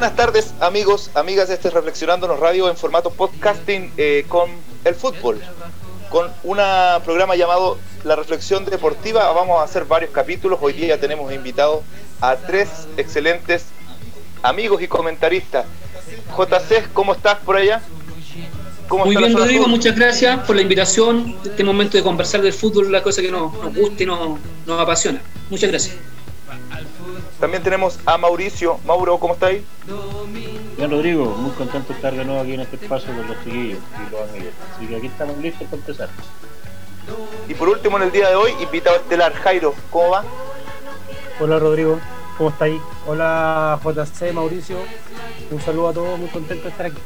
Buenas tardes amigos, amigas de este Reflexionándonos Radio en formato podcasting eh, con el fútbol, con un programa llamado La Reflexión Deportiva. Vamos a hacer varios capítulos, hoy día ya tenemos invitados a tres excelentes amigos y comentaristas. JC, ¿cómo estás por allá? Muy bien, Rodrigo, muchas gracias por la invitación. Este momento de conversar del fútbol, la cosa que nos, gusta y nos, nos apasiona. Muchas gracias. También tenemos a Mauricio. Mauro, ¿cómo estáis? Bien, Rodrigo, muy contento de estar de nuevo aquí en este espacio con los chiquillos y los amigos. Así que aquí estamos listos para empezar. Y por último, en el día de hoy, invitado estelar Jairo, ¿cómo va? Hola, Rodrigo, ¿cómo estáis? Hola, JC, Mauricio. Un saludo a todos, muy contento de estar aquí.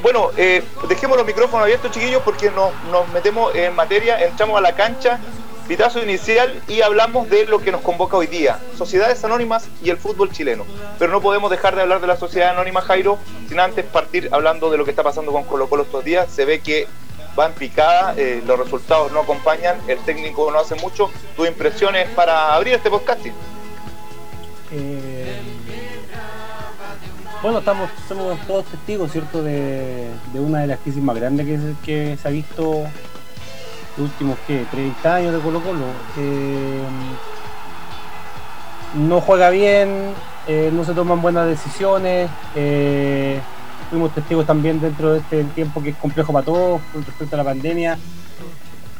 Bueno, eh, dejemos los micrófonos abiertos, chiquillos, porque nos, nos metemos en materia, entramos a la cancha Pitazo inicial y hablamos de lo que nos convoca hoy día, sociedades anónimas y el fútbol chileno. Pero no podemos dejar de hablar de la sociedad anónima, Jairo, sin antes partir hablando de lo que está pasando con Colo Colo estos días. Se ve que va en picada, eh, los resultados no acompañan, el técnico no hace mucho. ¿Tus impresiones para abrir este podcasting? Eh, bueno, estamos, somos todos testigos, ¿cierto?, de, una de las crisis más grandes que, que se ha visto últimos ¿qué? 30 años de Colo Colo. Eh, no juega bien, eh, no se toman buenas decisiones. Eh, fuimos testigos también dentro de este tiempo que es complejo para todos con respecto a la pandemia,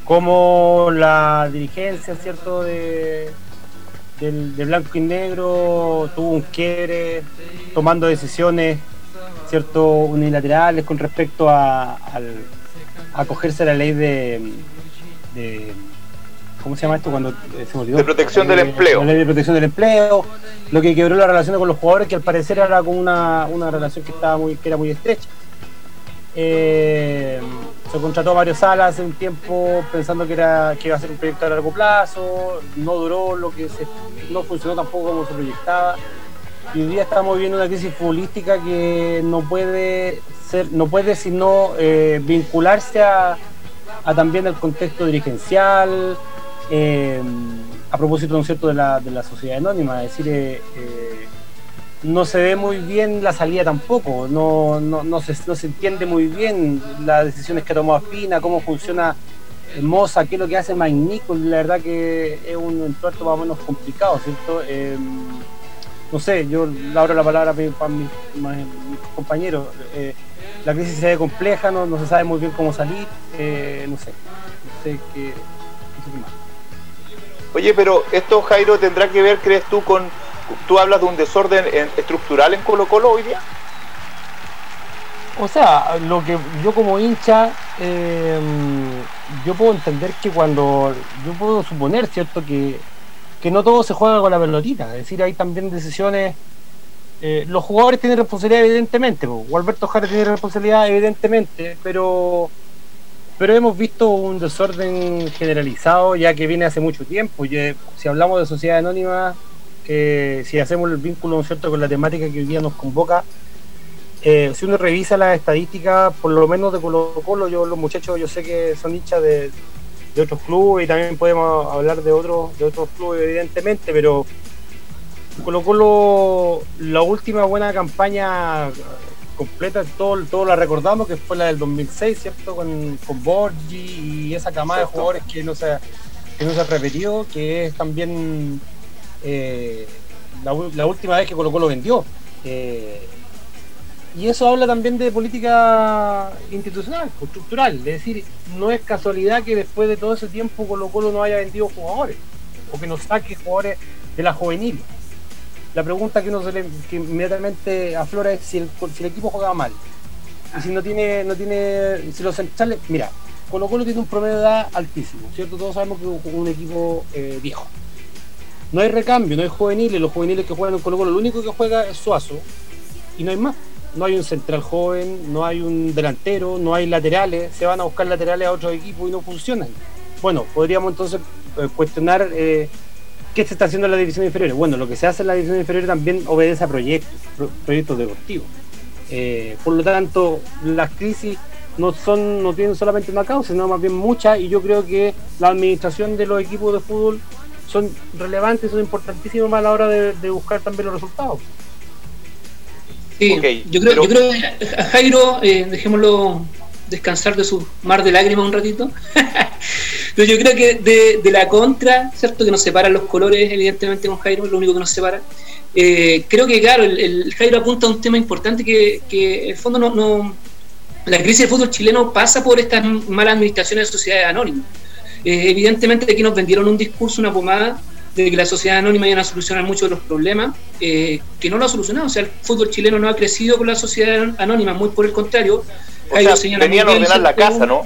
como la dirigencia, ¿cierto?, de, de blanco y negro tuvo un quiebre tomando decisiones, ¿cierto?, unilaterales con respecto a, acogerse a la ley de, de ¿cómo se llama esto? cuando eh, se De protección del empleo. de protección del empleo, lo que quebró la relación con los jugadores, que al parecer era como una, relación que estaba muy, que era muy estrecha. Eh, se contrató a varios salas en un tiempo pensando que era que iba a ser un proyecto a largo plazo, no duró lo que se, no funcionó tampoco como se proyectaba. Y hoy día estamos viviendo una crisis futbolística que no puede ser, no puede sino eh, vincularse a, a también el contexto dirigencial, eh, a propósito, ¿no de la, de la sociedad anónima, es decir, eh, eh, no se ve muy bien la salida tampoco, no, no, no, se, no se entiende muy bien las decisiones que ha tomado Espina, cómo funciona Moza, qué es lo que hace Magnico, la verdad que es un entuerto más o menos complicado, ¿cierto? no sé, yo le abro la palabra para mis, compañeros la crisis se ve compleja, no, no se sabe muy bien cómo salir, eh, no sé, no sé qué, más. Oye, pero esto, Jairo, tendrá que ver, crees tú, con. ¿Tú hablas de un desorden estructural en Colo Colo hoy día? O sea, lo que yo como hincha, em, yo puedo entender que cuando. Yo puedo suponer, ¿cierto?, que, que no todo se juega con la pelotita. Es decir, hay también decisiones eh, los jugadores tienen responsabilidad, evidentemente. Alberto Jara tiene responsabilidad, evidentemente, pero pero hemos visto un desorden generalizado ya que viene hace mucho tiempo. si hablamos de sociedad anónima, eh, si hacemos el vínculo cierto con la temática que hoy día nos convoca, eh, si uno revisa las estadísticas, por lo menos de Colo Colo, yo los muchachos yo sé que son hinchas de, de otros clubes y también podemos hablar de otros de otros clubes evidentemente, pero Colo Colo, la última buena campaña completa, todo, todo la recordamos, que fue la del 2006, ¿cierto? Con, con Borgi y esa camada de jugadores que no se, que no se repetido, que es también eh, la, última vez que Colo Colo vendió. Eh, y eso habla también de política institucional, estructural. Es decir, no es casualidad que después de todo ese tiempo Colo Colo no haya vendido jugadores, o que no saque jugadores de la juvenil la pregunta que uno se le, que inmediatamente aflora es si el, equipo juega mal. Y si no tiene, no tiene, si los centrales, mira, Colo Colo tiene un promedio de edad altísimo, ¿cierto? Todos sabemos que es un equipo eh, viejo. No hay recambio, no hay juveniles, los juveniles que juegan en Colo Colo, lo único que juega es Suazo y no hay más. No hay un central joven, no hay un delantero, no hay laterales, se van a buscar laterales a otros equipos y no funcionan. Bueno, podríamos entonces eh, cuestionar eh, ¿Qué se está haciendo en la división inferior? Bueno, lo que se hace en la división inferior también obedece a proyectos, proyectos deportivos. Eh, por lo tanto, las crisis no son no tienen solamente una causa, sino más bien muchas, y yo creo que la administración de los equipos de fútbol son relevantes, son importantísimas a la hora de, buscar también los resultados. Sí, yo, creo, yo creo que a Jairo, eh, dejémoslo descansar de su mar de lágrimas un ratito. Pero yo creo que de, la contra, ¿cierto? Que nos separan los colores, evidentemente, con Jairo, lo único que nos separa. Eh, creo que, claro, el, Jairo apunta a un tema importante que, que en el fondo no, no, La crisis del fútbol chileno pasa por estas malas administraciones de sociedades anónimas. Eh, evidentemente, aquí nos vendieron un discurso, una pomada, de que la sociedad anónima iba a solucionar muchos de los problemas, eh, que no lo ha solucionado. O sea, el fútbol chileno no ha crecido con la sociedad anónima, muy por el contrario. O sea, venían a ordenar la casa, ¿no?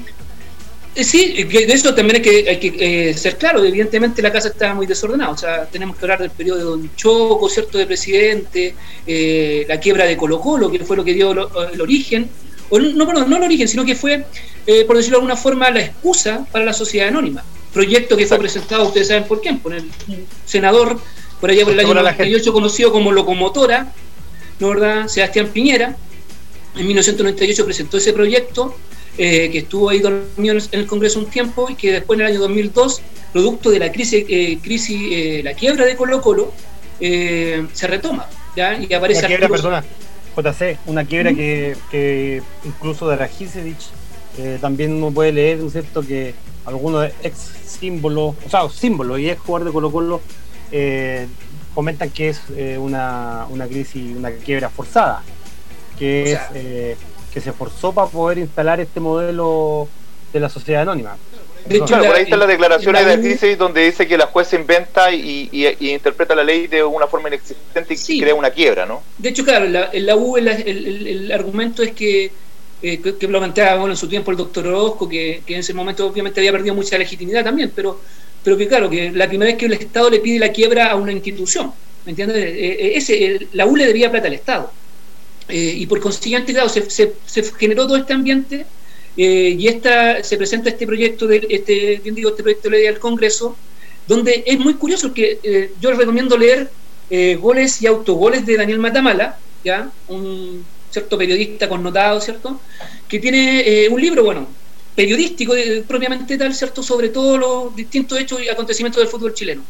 Eh, sí, de eso también hay que, hay que eh, ser claro. Evidentemente la casa está muy desordenada. O sea, tenemos que hablar del periodo de Don Choco, ¿cierto? De presidente, la quiebra de Colo Colo, que fue lo que dio el origen. O, no, perdón, no el origen, sino que fue, por decirlo de alguna forma, la excusa para la sociedad anónima proyecto que fue presentado, ustedes saben por quién, por el senador por allá por el año 98 conocido como locomotora, ¿no verdad? Sebastián Piñera, en 1998 presentó ese proyecto eh, que estuvo ahí dormido en el Congreso un tiempo y que después en el año 2002, producto de la crisis, eh, crisis eh, la quiebra de Colo Colo, se retoma. ¿ya? Y aparece... Una quiebra, perdona, JC, una quiebra que, que, incluso de Rajicevich también uno puede leer, ¿no es cierto?, que algunos ex símbolos, o sea, símbolos y ex jugador de Colo Colo eh, comentan que es eh, una, una crisis, una quiebra forzada, que es eh, que se forzó para poder instalar este modelo de la sociedad anónima. De hecho, por ahí están las declaraciones de crisis donde dice que la jueza inventa y, interpreta la ley de una forma inexistente y crea una quiebra, ¿no? De hecho, claro, la, en la U el argumento es que eh, que, lo planteaba bueno, en su tiempo el doctor Orozco, que, en ese momento obviamente había perdido mucha legitimidad también, pero, pero que claro, que la primera vez que el Estado le pide la quiebra a una institución, ¿me entiendes? Eh, eh, ese, la U le debía plata al Estado. Y por consiguiente, se, generó todo este ambiente y esta, se presenta este proyecto, de, este, bien digo, este proyecto de ley al Congreso, donde es muy curioso que yo les recomiendo leer goles y autogoles de Daniel Matamala, ¿ya? un cierto periodista connotado, ¿cierto? Que tiene eh, un libro, bueno, periodístico eh, propiamente tal, ¿cierto? Sobre todos los distintos hechos y acontecimientos del fútbol chileno.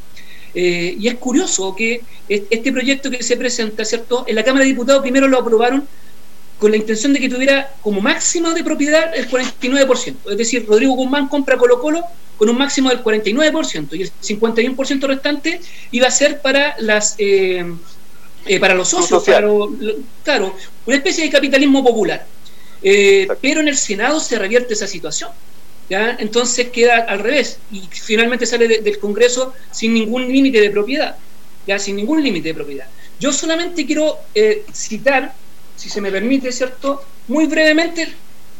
Eh, y es curioso que este proyecto que se presenta, ¿cierto? En la Cámara de Diputados primero lo aprobaron con la intención de que tuviera como máximo de propiedad el 49%. Es decir, Rodrigo Guzmán compra Colo Colo con un máximo del 49% y el 51% restante iba a ser para las eh, para los socios, claro, una especie de capitalismo popular. Eh, pero en el Senado se revierte esa situación. ¿Ya? Entonces queda al revés y finalmente sale del Congreso sin ningún límite de propiedad. ¿ya? Sin ningún límite de propiedad. Yo solamente quiero eh, citar, si se me permite, ¿cierto? Muy brevemente,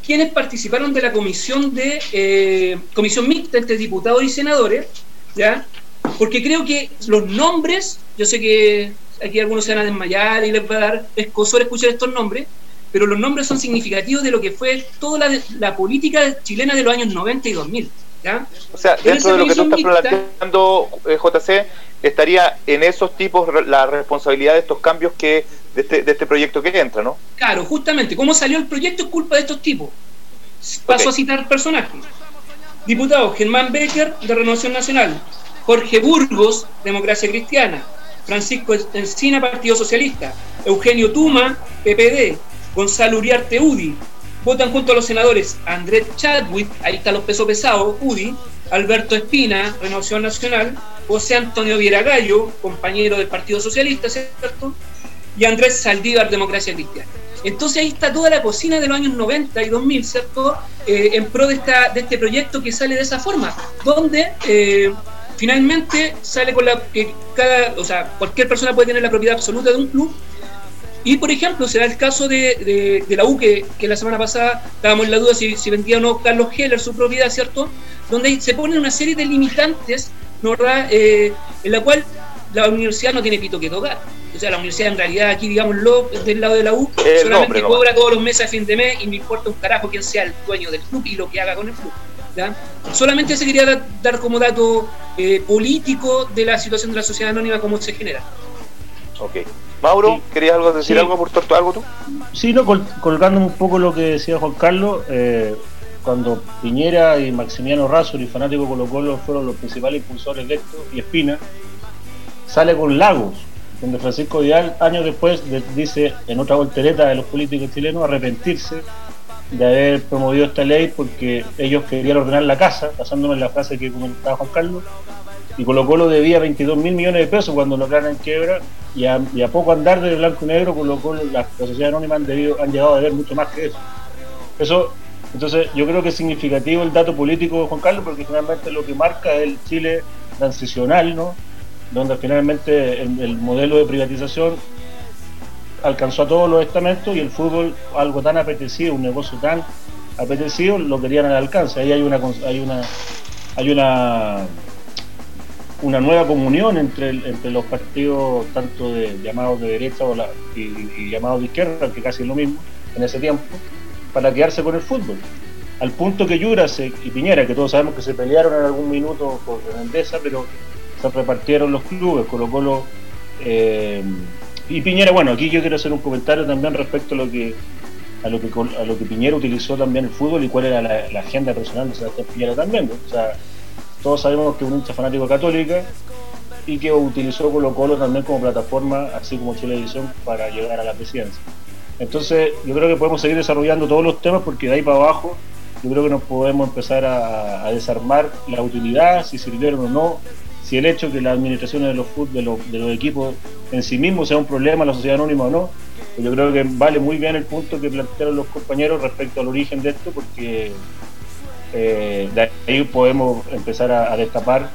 quienes participaron de la comisión de comisión mixta entre diputados y senadores, ¿ya? Porque creo que los nombres, yo sé que aquí algunos se van a desmayar y les va a dar escosor escuchar estos nombres, pero los nombres son significativos de lo que fue toda la, política chilena de los años 90 y 2000. ¿ya? O sea, dentro de lo que tú estás planteando, eh, JC, estaría en esos tipos la responsabilidad de estos cambios que de este, de este proyecto que entra, ¿no? Claro, justamente, cómo salió el proyecto es culpa de estos tipos. Paso a citar personajes. Diputado Germán Becker, de Renovación Nacional. Jorge Burgos, Democracia Cristiana. Francisco Encina, Partido Socialista, Eugenio Tuma, PPD, Gonzalo Uriarte, UDI. Votan junto a los senadores Andrés Chadwick, ahí están los pesos pesados, UDI, Alberto Espina, Renovación Nacional, José Antonio Viragallo, compañero del Partido Socialista, ¿cierto? Y Andrés Saldívar, Democracia Cristiana. Entonces ahí está toda la cocina de los años 90 y 2000, ¿cierto? Eh, en pro de, esta, de este proyecto que sale de esa forma, donde eh, finalmente sale con la que cada, o sea, cualquier persona puede tener la propiedad absoluta de un club. Y por ejemplo, será el caso de, de, la U, que, que, la semana pasada estábamos en la duda si, si, vendía o no Carlos Heller su propiedad, ¿cierto? Donde se ponen una serie de limitantes, ¿no, verdad? Eh, en la cual la universidad no tiene pito que tocar. O sea, la universidad en realidad aquí, digámoslo, del lado de la U, solamente cobra todos los meses a fin de mes y no importa un carajo quién sea el dueño del club y lo que haga con el club. Solamente se quería dar, como dato eh, político de la situación de la sociedad anónima, cómo se genera. Ok. Mauro, ¿querías algo decir algo, por algo tú? Sí, no, colgando un poco lo que decía Juan Carlos, eh, cuando Piñera y Maximiano Razo y fanático Colo Colo fueron los principales impulsores de esto, y Espina, sale con Lagos, donde Francisco Vidal, años después, dice en otra voltereta de los políticos chilenos arrepentirse de haber promovido esta ley porque ellos querían ordenar la casa, basándome en la frase que comentaba Juan Carlos, y Colo Colo debía 22 mil millones de pesos cuando lo crearon en quiebra, y a, poco andar de blanco y negro, Colo Colo, las sociedades anónimas han, han llegado a deber mucho más que eso. Eso entonces, yo creo que es significativo el dato político de Juan Carlos, porque finalmente lo que marca es el Chile transicional, ¿no? donde finalmente el, modelo de privatización alcanzó a todos los estamentos y el fútbol, algo tan apetecido, un negocio tan apetecido, lo querían al alcance. Ahí hay una hay una hay una una nueva comunión entre, entre los partidos tanto de llamados de derecha o y, llamados de izquierda, que casi es lo mismo en ese tiempo, para quedarse con el fútbol. Al punto que Jurasek y Piñera, que todos sabemos que se pelearon en algún minuto por Endesa, pero se repartieron los clubes, Colo Colo eh, y Piñera, bueno, aquí yo quiero hacer un comentario también respecto a lo que a lo que a lo que Piñera utilizó también el fútbol y cuál era la, agenda personal de Sebastián Piñera también. O sea, todos sabemos que un hincha fanático católica y que utilizó Colo Colo también como plataforma, así como Chilevisión, para llegar a la presidencia. Entonces, yo creo que podemos seguir desarrollando todos los temas porque de ahí para abajo yo creo que nos podemos empezar a, desarmar la utilidad, si sirvieron o no, si el hecho que las administraciones de los, de los, de los equipos en sí mismos sea un problema, la sociedad anónima o no. Pues yo creo que vale muy bien el punto que plantearon los compañeros respecto al origen de esto, porque eh, de ahí podemos empezar a, destapar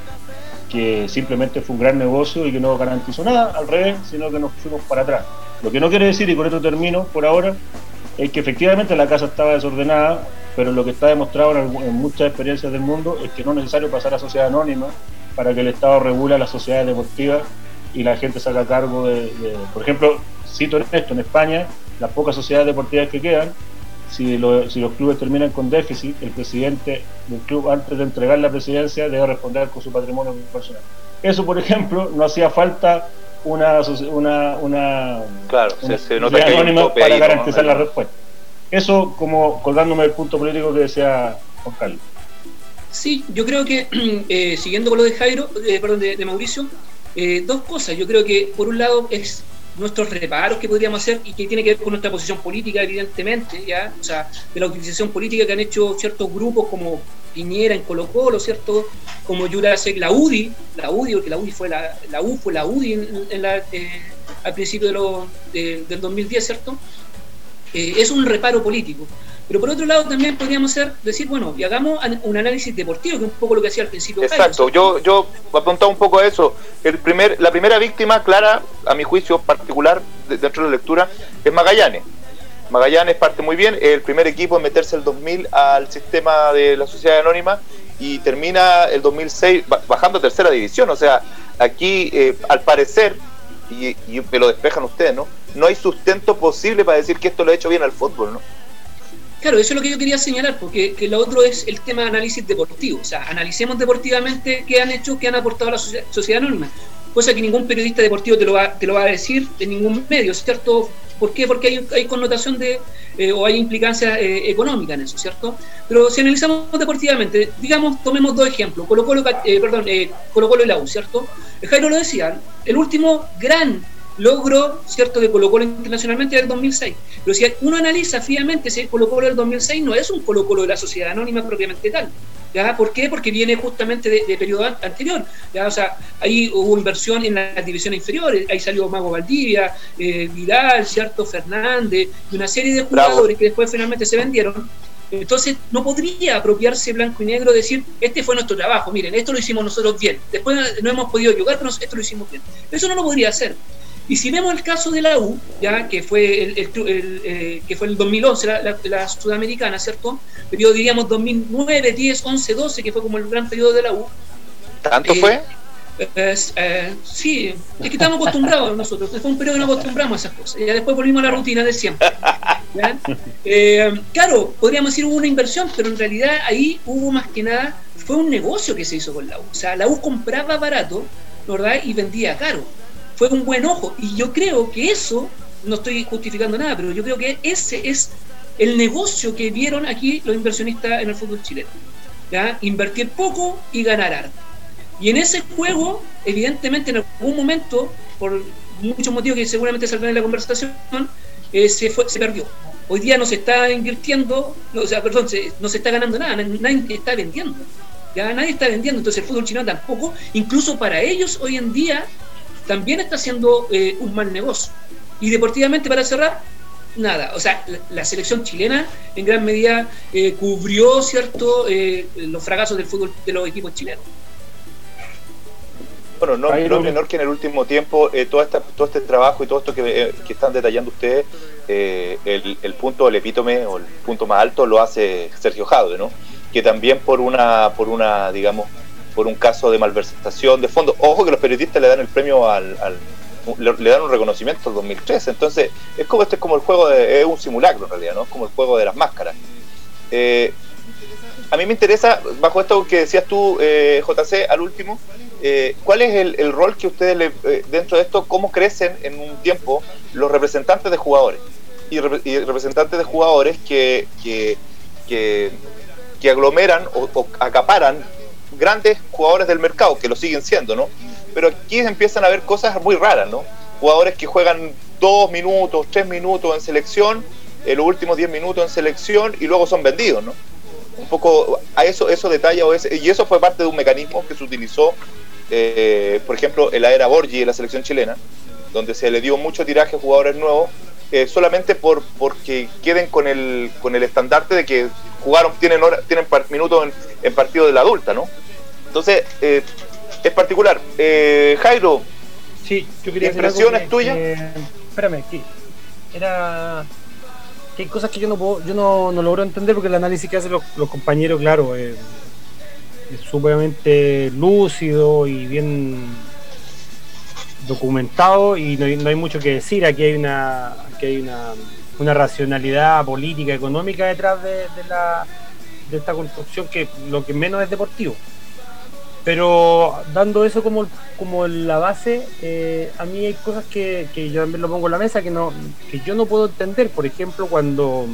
que simplemente fue un gran negocio y que no garantizó nada, al revés, sino que nos fuimos para atrás. Lo que no quiere decir, y con esto termino por ahora, es que efectivamente la casa estaba desordenada, pero lo que está demostrado en, muchas experiencias del mundo es que no es necesario pasar a sociedad anónima para que el Estado regule las sociedades deportivas y la gente saca cargo de, por ejemplo, cito esto, en España, las pocas sociedades deportivas que quedan, si, si los clubes terminan con déficit, el presidente del club antes de entregar la presidencia debe responder con su patrimonio personal. Eso, por ejemplo, no hacía falta una, una, una, claro, se, nota que para garantizar la respuesta. Eso como colgándome del punto político que decía Juan Carlos. Sí, yo creo que, eh, siguiendo con lo de Jairo, eh, perdón, de, Mauricio, eh, dos cosas. Yo creo que, por un lado, es nuestros reparos que podríamos hacer y que tiene que ver con nuestra posición política, evidentemente, ya, o sea, de la utilización política que han hecho ciertos grupos como Piñera en Colo Colo, ¿cierto? Como Jurasek, la UDI, la UDI, porque la UDI fue la, la U fue la UDI en, la, eh, al principio de lo, del 2010, ¿cierto? Eh, es un reparo político. Pero por otro lado también podríamos ser, decir, bueno, y hagamos un análisis deportivo, que es un poco lo que hacía al principio. Exacto, yo, yo apuntaba un poco a eso. El primer, la primera víctima clara, a mi juicio particular, dentro de la lectura, es Magallanes. Magallanes parte muy bien, el primer equipo en meterse el 2000 al sistema de la sociedad anónima y termina el 2006 bajando a tercera división. O sea, aquí eh, al parecer, y, me lo despejan ustedes, ¿no? No hay sustento posible para decir que esto lo ha hecho bien al fútbol, ¿no? Claro, eso es lo que yo quería señalar, porque lo otro es el tema de análisis deportivo. O sea, analicemos deportivamente qué han hecho, qué han aportado a la sociedad anónima. Cosa que ningún periodista deportivo te lo va, te lo va a decir en ningún medio, ¿cierto? ¿Por qué? Porque hay, hay connotación de, eh, o hay implicancia eh, económica en eso, ¿cierto? Pero si analizamos deportivamente, digamos, tomemos dos ejemplos, Colo Colo, eh, perdón, Colo Colo y la U, ¿cierto? Jairo lo decía, el último gran logro, ¿cierto?, de Colo Colo internacionalmente del 2006. Pero si uno analiza fríamente ese Colo Colo del 2006, no es un Colo Colo de la sociedad anónima propiamente tal. ¿Ya? ¿Por qué? Porque viene justamente de, periodo anterior. ¿ya? O sea, ahí hubo inversión en las divisiones inferiores, ahí salió Mago Valdivia, eh, Vidal, ¿cierto? Fernández, y una serie de jugadores que después finalmente se vendieron. Entonces, no podría apropiarse blanco y negro decir, este fue nuestro trabajo, miren, esto lo hicimos nosotros bien. Después no hemos podido jugar, pero esto lo hicimos bien. Eso no lo podría hacer. Y si vemos el caso de la U, ya que fue el, eh, que fue el 2011, la, sudamericana, ¿cierto? Periodo, diríamos, 2009, 10, 11, 12, que fue como el gran periodo de la U. ¿Tanto fue? Eh, sí, es que estamos acostumbrados nosotros. Fue un periodo que nos acostumbramos a esas cosas. Y después volvimos a la rutina de siempre. Eh, claro, podríamos decir hubo una inversión, pero en realidad ahí hubo más que nada, fue un negocio que se hizo con la U. O sea, la U compraba barato, ¿verdad? Y vendía caro fue un buen ojo. Y yo creo que eso, no estoy justificando nada, pero yo creo que ese es el negocio que vieron aquí los inversionistas en el fútbol chileno. ¿ya? Invertir poco y ganar harto. Y en ese juego, evidentemente, en algún momento, por muchos motivos que seguramente saldrán en la conversación, eh, se, fue, se perdió. Hoy día no se está invirtiendo, o sea, perdón, no se está ganando nada, nadie está vendiendo. Ya nadie está vendiendo, entonces el fútbol chileno tampoco, incluso para ellos hoy en día también está haciendo eh, un mal negocio. Y deportivamente, para cerrar, nada. O sea, la, selección chilena en gran medida eh, cubrió, ¿cierto?, los fracasos del fútbol de los equipos chilenos. Bueno, no, no menor que en el último tiempo eh, todo, todo este trabajo y todo esto que, eh, están detallando ustedes, eh, el, punto, el epítome o el punto más alto lo hace Sergio Jaude, ¿no? Que también por una, por una, digamos, por un caso de malversación de fondo. Ojo que los periodistas le dan el premio al, le, dan un reconocimiento al 2013. Entonces, es como este es como el juego de, es un simulacro en realidad, ¿no? Es como el juego de las máscaras. a mí me interesa, bajo esto que decías tú, JC, al último, eh, ¿cuál es el, rol que ustedes, le, eh, dentro de esto, cómo crecen en un tiempo los representantes de jugadores? Y, representantes de jugadores que, que, que, aglomeran o, acaparan grandes jugadores del mercado, que lo siguen siendo, ¿no? Pero aquí empiezan a ver cosas muy raras, ¿no? Jugadores que juegan dos minutos, tres minutos en selección, en los últimos diez minutos en selección y luego son vendidos, ¿no? Un poco a eso, eso detalla, y eso fue parte de un mecanismo que se utilizó eh, por ejemplo, en la era Borgi en la selección chilena, donde se le dio mucho tiraje a jugadores nuevos, eh, solamente por porque queden con el, con el estandarte de que jugaron, tienen, hora, tienen minutos en, partido de la adulta, ¿no? Entonces, eh, es particular. Jairo, sí, yo quería ¿impresiones tuyas? espérame, que era que hay cosas que yo no puedo, yo no, no logro entender porque el análisis que hacen los, los compañeros, claro, eh, sumamente lúcido y bien documentado y no hay, mucho que decir. Aquí hay una, hay una, una racionalidad política, económica detrás de, la, de esta construcción que lo que menos es deportivo. Pero dando eso como, como la base, eh, a mí hay cosas que, que yo también lo pongo en la mesa que, no, que yo no puedo entender. Por ejemplo, cuando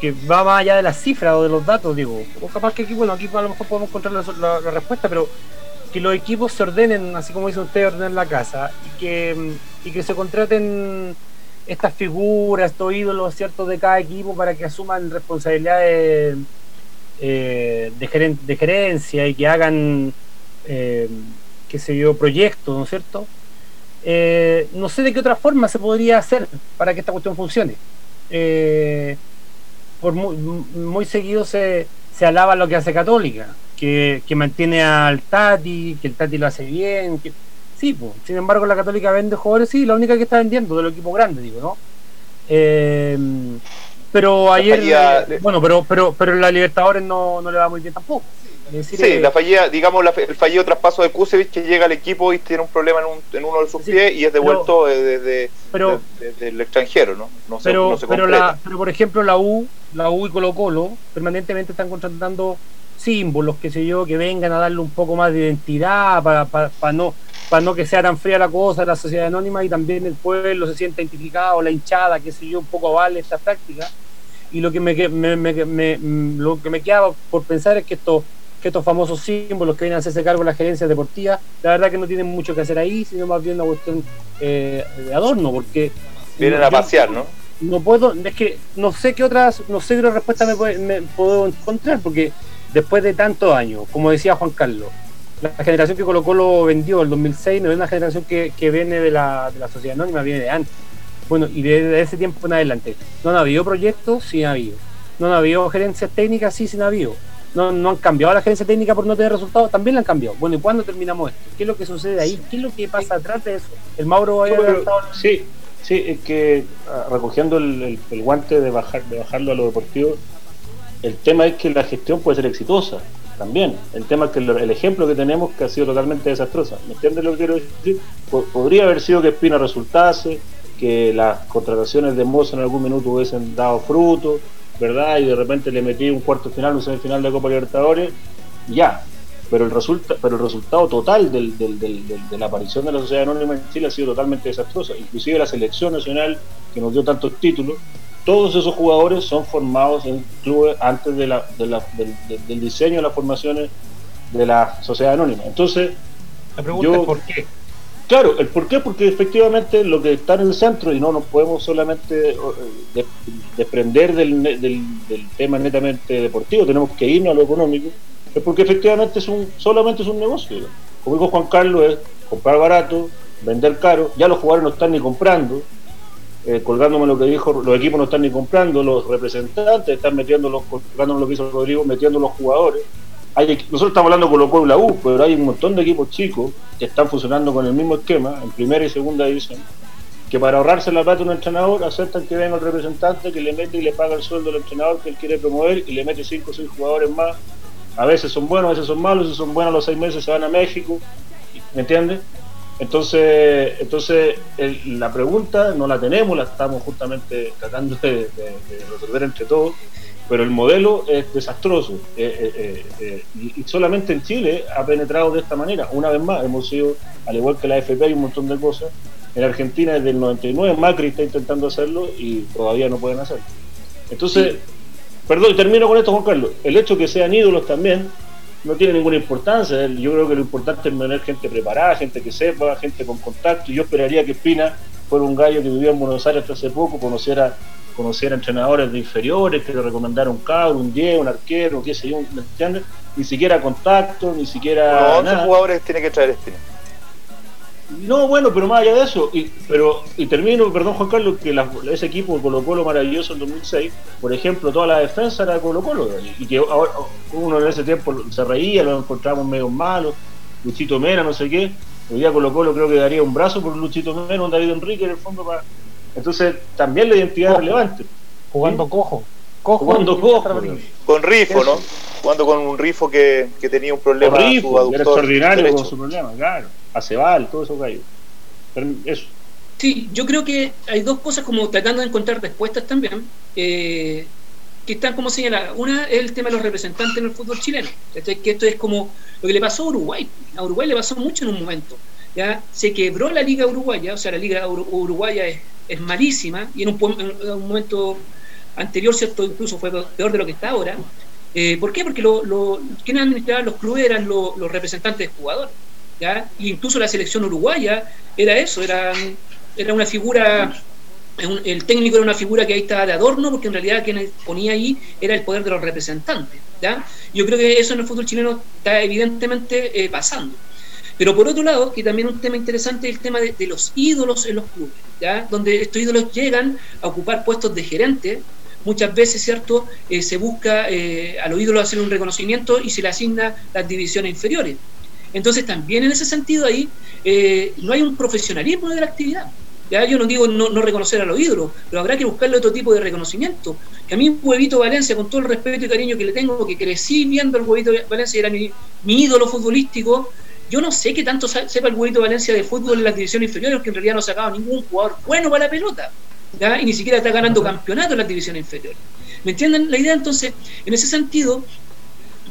que va más allá de las cifras o de los datos, digo. O capaz que aquí, bueno, aquí a lo mejor podemos encontrar la, respuesta, pero que los equipos se ordenen, así como dice usted, ordenar la casa, y que, y que se contraten estas figuras, estos ídolos, ¿cierto?, de cada equipo para que asuman responsabilidades eh, de, de, gerencia y que hagan, eh, qué sé yo, proyectos, ¿no es cierto? Eh, no sé de qué otra forma se podría hacer para que esta cuestión funcione. Eh, muy, seguido se, se, alaba lo que hace Católica, que, mantiene al Tati, que el Tati lo hace bien. Que, sí, pues, sin embargo la Católica vende jugadores, sí, la única que está vendiendo del equipo grande, digo, ¿no? Eh, pero ayer, eh, bueno, pero, pero, pero la Libertadores no, no le va muy bien tampoco sí, la fallida, digamos, el fallido traspaso de Kusevich que llega al equipo y tiene un problema en, uno de sus pies y es devuelto desde, el extranjero, ¿no? No se, pero, pero, la, pero, por ejemplo, la U, la U y Colo Colo permanentemente están contratando símbolos, qué sé yo, que vengan a darle un poco más de identidad para, para, no para no que sea tan fría la cosa, la sociedad anónima y también el pueblo se sienta identificado, la hinchada, qué sé yo, un poco avale esta práctica. Y lo que me, me, me, lo que me queda por pensar es que esto que estos famosos símbolos que vienen a hacerse cargo de la gerencia deportiva, la verdad que no tienen mucho que hacer ahí, sino más bien una cuestión eh, de adorno, porque... Vienen a pasear, ¿no? No puedo, es que no sé qué otras, no sé qué respuesta me, puedo encontrar, porque después de tantos años, como decía Juan Carlos, la generación que Colo Colo vendió el 2006 no es una generación que, viene de la, de la sociedad anónima, viene de antes. Bueno, y desde ese tiempo en adelante, ¿no han habido proyectos? Sí ha habido. ¿No han habido gerencias técnicas? Sí, sí ha habido no, no han cambiado la gerencia técnica por no tener resultados, también la han cambiado. Bueno, ¿y cuándo terminamos esto? ¿Qué es lo que sucede ahí? ¿Qué es lo que pasa atrás de eso? El Mauro había Sí, sí, es que ah, recogiendo el, guante de, bajar, de bajarlo a lo deportivo, el tema es que la gestión puede ser exitosa también. El tema es que el, ejemplo que tenemos que ha sido totalmente desastrosa. ¿Me entiendes lo que quiero decir? podría haber sido que Espina resultase, que las contrataciones de Moza en algún minuto hubiesen dado fruto, ¿verdad? Y de repente le metí un cuarto final, un semifinal de Copa Libertadores, ya. Pero el, resulta, pero el resultado total del, del, de la aparición de la sociedad anónima en Chile ha sido totalmente desastrosa. Inclusive la selección nacional, que nos dio tantos títulos, todos esos jugadores son formados en clubes antes de la, de la, del, diseño de las formaciones de la sociedad anónima. Entonces, la pregunta es por qué. Claro, el por qué, porque efectivamente lo que está en el centro, y no nos podemos solamente eh, desprender del, del, tema netamente deportivo, tenemos que irnos a lo económico, es porque efectivamente es un solamente es un negocio. Como dijo Juan Carlos, es comprar barato, vender caro, ya los jugadores no están ni comprando, eh, colgándome lo que dijo, los equipos no están ni comprando, los representantes están metiendo los, colgándome lo que hizo Rodrigo, metiendo los jugadores nosotros estamos hablando con y la U, pero hay un montón de equipos chicos que están funcionando con el mismo esquema en primera y segunda división, que para ahorrarse la plata de un entrenador aceptan que venga el representante que le mete y le paga el sueldo al entrenador que él quiere promover y le mete cinco o seis jugadores más. A veces son buenos, a veces son malos, si son buenos a los seis meses se van a México, ¿me entiendes? Entonces, entonces la pregunta no la tenemos, la estamos justamente tratando de resolver entre todos pero el modelo es desastroso eh, eh, eh, y, solamente en Chile ha penetrado de esta manera. Una vez más, hemos sido, al igual que la AFP, hay un montón de cosas. En Argentina desde el 99 Macri está intentando hacerlo y todavía no pueden hacerlo. Entonces, perdón, y termino con esto, Juan Carlos. El hecho que sean ídolos también no tiene ninguna importancia. Yo creo que lo importante es tener gente preparada, gente que sepa, gente con contacto. Yo esperaría que Espina fuera un gallo que vivía en Buenos Aires hasta hace poco, conociera conocer a entrenadores de inferiores que le recomendaron un cabro, un 10, un arquero, qué sé yo, ¿me entiendes? Ni siquiera contacto, ni siquiera. No, jugadores tiene que traer este. No, bueno, pero más allá de eso, y, pero, y termino, perdón Juan Carlos, que ese equipo Colo Colo maravilloso en 2006, por ejemplo, toda la defensa era Colo Colo, y que ahora, uno en ese tiempo se reía, lo encontrábamos medio malos, Luchito Mera, no sé qué, hoy día Colo Colo creo que daría un brazo por Luchito Mera, un David Enrique en el fondo para entonces, también la identidad es relevante. Jugando cojo. cojo. Jugando cojo. Con rifo, ¿no? Jugando con un rifo que, que tenía un problema. Con rifo, era extraordinario con su problema, claro. Aceval, todo eso cayó. Eso. Sí, yo creo que hay dos cosas como tratando de encontrar respuestas también, eh, que están como señaladas. Una es el tema de los representantes en el fútbol chileno, que esto es como lo que le pasó a Uruguay. A Uruguay le pasó mucho en un momento. Ya se quebró la liga uruguaya, o sea, la liga uruguaya es malísima y en un, momento anterior, ¿cierto? Incluso fue peor de lo que está ahora. Eh, ¿Por qué? Porque lo, lo, quienes administraban los clubes eran los representantes de jugadores. ¿ya? E incluso la selección uruguaya era eso, era, era una figura, el técnico era una figura que ahí estaba de adorno, porque en realidad quien ponía ahí era el poder de los representantes. ¿ya? Yo creo que eso en el fútbol chileno está evidentemente eh, pasando. Pero por otro lado, que también un tema interesante es el tema de, los ídolos en los clubes, ¿ya? donde estos ídolos llegan a ocupar puestos de gerente. Muchas veces, ¿cierto? Eh, se busca eh, a los ídolos hacer un reconocimiento y se le asigna las divisiones inferiores. Entonces, también en ese sentido ahí eh, no hay un profesionalismo de la actividad. ¿ya? Yo no digo no, reconocer a los ídolos, pero habrá que buscarle otro tipo de reconocimiento. Que a mí, Huevito Valencia, con todo el respeto y cariño que le tengo, que crecí viendo el Huevito Valencia, era mi ídolo futbolístico, yo no sé qué tanto sepa el huevito Valencia de fútbol en las divisiones inferiores, que en realidad no ha sacado ningún jugador bueno para la pelota, y ni siquiera está ganando campeonato en las divisiones inferiores. ¿Me entienden la idea? Entonces, en ese sentido,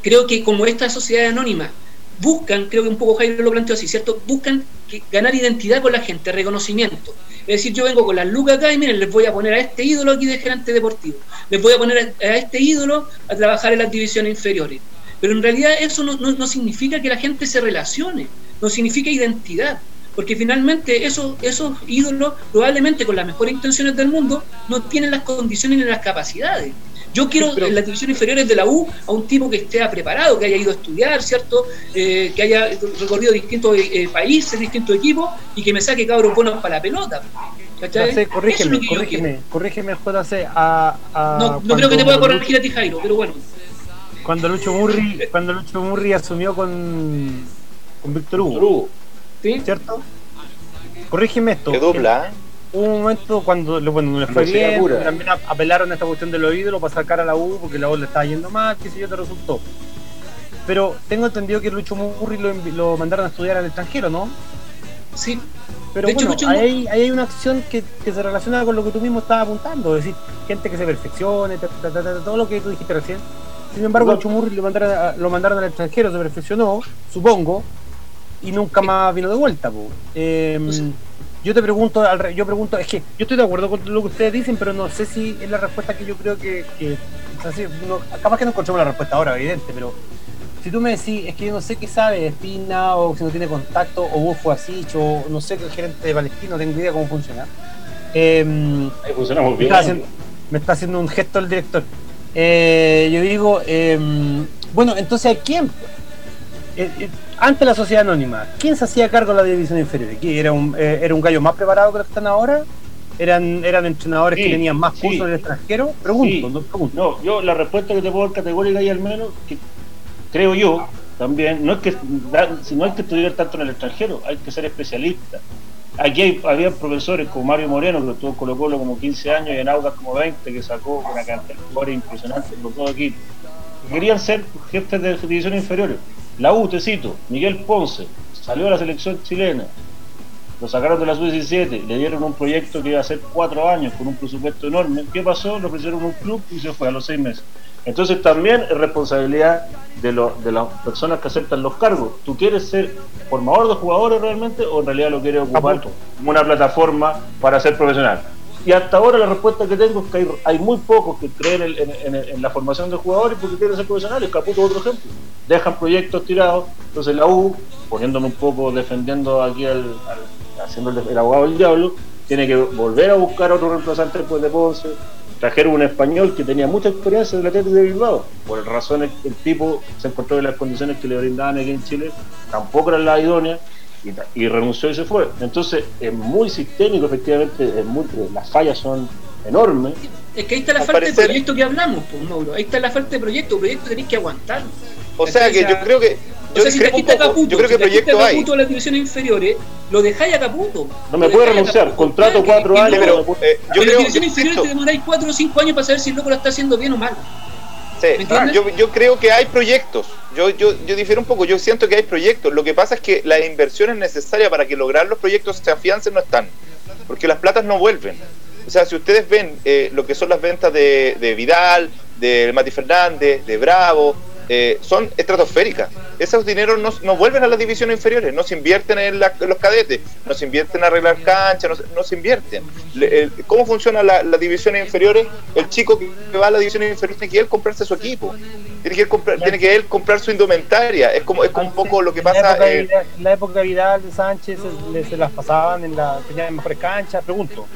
creo que como esta sociedad anónima buscan, creo que un poco Jairo lo planteó así, ¿cierto? Buscan ganar identidad con la gente, reconocimiento. Es decir, yo vengo con las lucas acá y miren, les voy a poner a este ídolo aquí de gerente deportivo, les voy a poner a este ídolo a trabajar en las divisiones inferiores pero en realidad eso no, significa que la gente se relacione, no significa identidad, porque finalmente esos, esos ídolos, probablemente con las mejores intenciones del mundo, no tienen las condiciones ni las capacidades. Yo quiero en las divisiones inferiores de la U a un tipo que esté preparado, que haya ido a estudiar, ¿cierto? Eh, que haya recorrido distintos eh, países, distintos equipos y que me saque cabros buenos para la pelota. corrígeme, corrígeme, corrígeme, JC. A, a no, no creo que te pueda corregir a ti, Jairo, pero bueno cuando Lucho Murri, cuando Lucho Murri asumió con, con Víctor Hugo. ¿Sí? ¿Cierto? Corrígeme esto. Qué dupla, ¿eh? Hubo un momento cuando bueno, le fue bien, también apelaron a esta cuestión de los ídolos para sacar a la U porque la U le estaba yendo mal, qué sé yo, te resultó. Pero tengo entendido que Lucho Murri lo, lo mandaron a estudiar al extranjero, ¿no? Sí. Pero bueno, ahí, hay una acción que, que, se relaciona con lo que tú mismo estabas apuntando, es decir, gente que se perfeccione, todo lo que tú dijiste recién sin embargo, Chumurri lo mandaron, lo mandaron al extranjero, se perfeccionó, supongo, y nunca más vino de vuelta. Em, yo te pregunto, yo pregunto, es que yo estoy de acuerdo con lo que ustedes dicen, pero no sé si es la respuesta que yo creo que, capaz que no encontramos la respuesta ahora, evidente, pero si tú me decís, es que yo no sé qué sabe Espina, o si no tiene contacto, o vos fue así, o no sé qué gerente de Palestina, no tengo idea cómo funciona. Eh, Ahí funciona muy bien. Me está, haciendo, un gesto el director. Eh, yo digo, em, bueno, entonces, ¿a quién? Eh, eh, ante la sociedad anónima, ¿quién se hacía cargo de la división inferior? ¿Era un, ¿Era un gallo más preparado que los que están ahora? ¿Eran, eran entrenadores que tenían más cursos en el extranjero? Pregunto, no, pregunto. No, yo la respuesta que te puedo dar categórica y al menos, que creo yo, también, no es que no hay que estudiar tanto en el extranjero, hay que ser especialista. Aquí hay, había profesores como Mario Moreno, que estuvo en Colo Colo como 15 años y en Aucas como 20, que sacó una cantidad de jugadores impresionantes por todo equipo. Querían ser jefes de divisiones inferiores. La U, te Miguel Ponce, salió a la selección chilena, lo sacaron de la sub-17, le dieron un proyecto que iba a ser cuatro años con un presupuesto enorme. ¿Qué pasó? Le ofrecieron un club y se fue a los seis meses. Entonces también es responsabilidad de, de las personas que aceptan los cargos. ¿Tú quieres ser formador de jugadores realmente o en realidad lo quieres ocupar como una plataforma para ser profesional? Y hasta ahora la respuesta que tengo es que hay, muy pocos que creen en, la formación de jugadores porque quieren ser profesionales. Caputo otro ejemplo. Dejan proyectos tirados. Entonces la U, poniéndome un poco, defendiendo aquí al, haciendo el, abogado del diablo, tiene que volver a buscar otro reemplazante después de Ponce, trajeron un español que tenía mucha experiencia en el Atlético de Bilbao. Por razones el tipo se encontró en las condiciones que le brindaban aquí en Chile, tampoco eran las idóneas, y, renunció y se fue. Entonces es muy sistémico, efectivamente, es muy, las fallas son enormes. Es que ahí está la falta de proyecto que hablamos, pues, Mauro. Ahí está la falta de proyecto. Proyecto tenéis que aguantar. O sea que yo creo que yo, o sea, si Caputo, yo creo que proyecto hay. Caputo a las divisiones inferiores, lo dejáis a Caputo. No me puede renunciar, contrato cuatro años. Pero, eh, yo en las divisiones inferiores te demoráis cuatro o cinco años para saber si el loco lo está haciendo bien o mal. Sí, yo, yo, creo que hay proyectos. Yo, yo, yo difiero un poco. Yo siento que hay proyectos. Lo que pasa es que las inversiones necesarias para que lograr los proyectos se afiancen no están. Porque las platas no vuelven. O sea, si ustedes ven eh, lo que son las ventas de, de Vidal, de Mati Fernández, de Bravo, eh, son estratosféricas. Esos dineros no, vuelven a las divisiones inferiores, no se invierten en, los cadetes, no se invierten en arreglar canchas, no, se invierten. ¿Cómo funciona las divisiones inferiores? El chico que va a las divisiones inferiores tiene que él comprarse su equipo, tiene que, comprar, tiene que él comprar su indumentaria. Es como, es como un poco lo que pasa. En la época, de Vidal, de Sánchez, se, las pasaban en la, tenían mejores canchas, pregunto.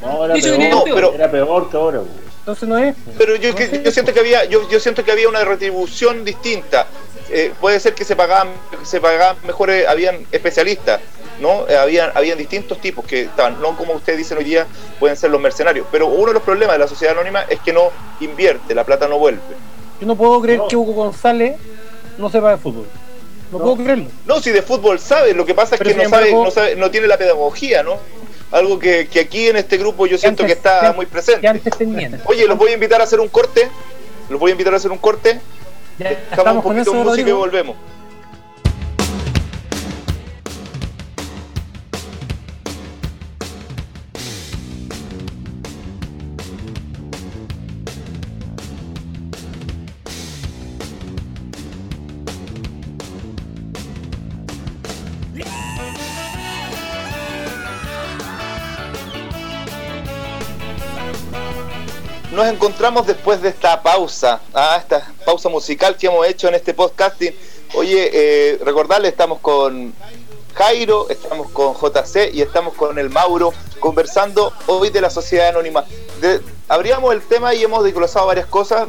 No, era peor, pero, era peor que ahora. Entonces no es. Pero yo, yo siento que había, yo, yo siento que había una retribución distinta. Eh, puede ser que se pagaban, se pagaban mejores, habían especialistas, ¿no? Eh, habían, habían distintos tipos que estaban, no como ustedes dicen hoy día, pueden ser los mercenarios. Pero uno de los problemas de la sociedad anónima es que no invierte, la plata no vuelve. Yo no puedo creer que Hugo González no sepa de fútbol. No, puedo creerlo. No, si de fútbol sabe, lo que pasa es que no, sabe, no sabe, no tiene la pedagogía, ¿no? Algo que, que, aquí en este grupo yo siento que está muy presente. Oye, los voy a invitar a hacer un corte. Los voy a invitar a hacer un corte. Ya, estamos un poquito de música y volvemos. Nos encontramos después de esta pausa, ¿ah? esta pausa musical que hemos hecho en este podcasting. Oye, eh, recordarle, estamos con Jairo, estamos con JC y estamos con el Mauro conversando hoy de la sociedad anónima. abríamos el tema y hemos desglosado varias cosas.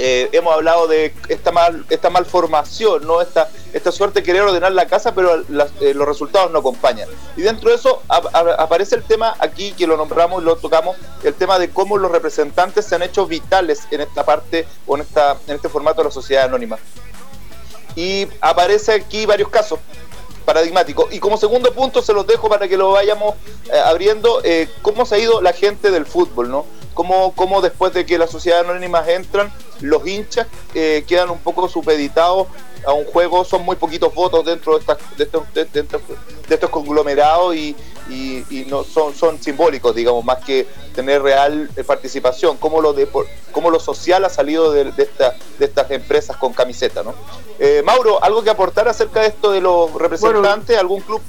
Eh, hemos hablado de esta mal, esta malformación, ¿no? esta, esta suerte de querer ordenar la casa, pero eh, los resultados no acompañan. Y dentro de eso aparece el tema aquí, que lo nombramos y lo tocamos, el tema de cómo los representantes se han hecho vitales en esta parte o en, esta, en este formato de la sociedad anónima. Y aparece aquí varios casos paradigmáticos. Y como segundo punto se los dejo para que lo vayamos eh, abriendo, cómo se ha ido la gente del fútbol, ¿no? Cómo, cómo después de que las sociedades anónimas entran, los hinchas eh, quedan un poco supeditados a un juego, son muy poquitos votos dentro de, estas, de, estos, de, estos, conglomerados y, y, no son, son simbólicos, digamos, más que tener real eh, participación, como lo, de, como lo social ha salido de, esta, de estas empresas con camiseta. ¿no? Eh, Mauro, ¿algo que aportar acerca de esto de los representantes? ¿Algún club?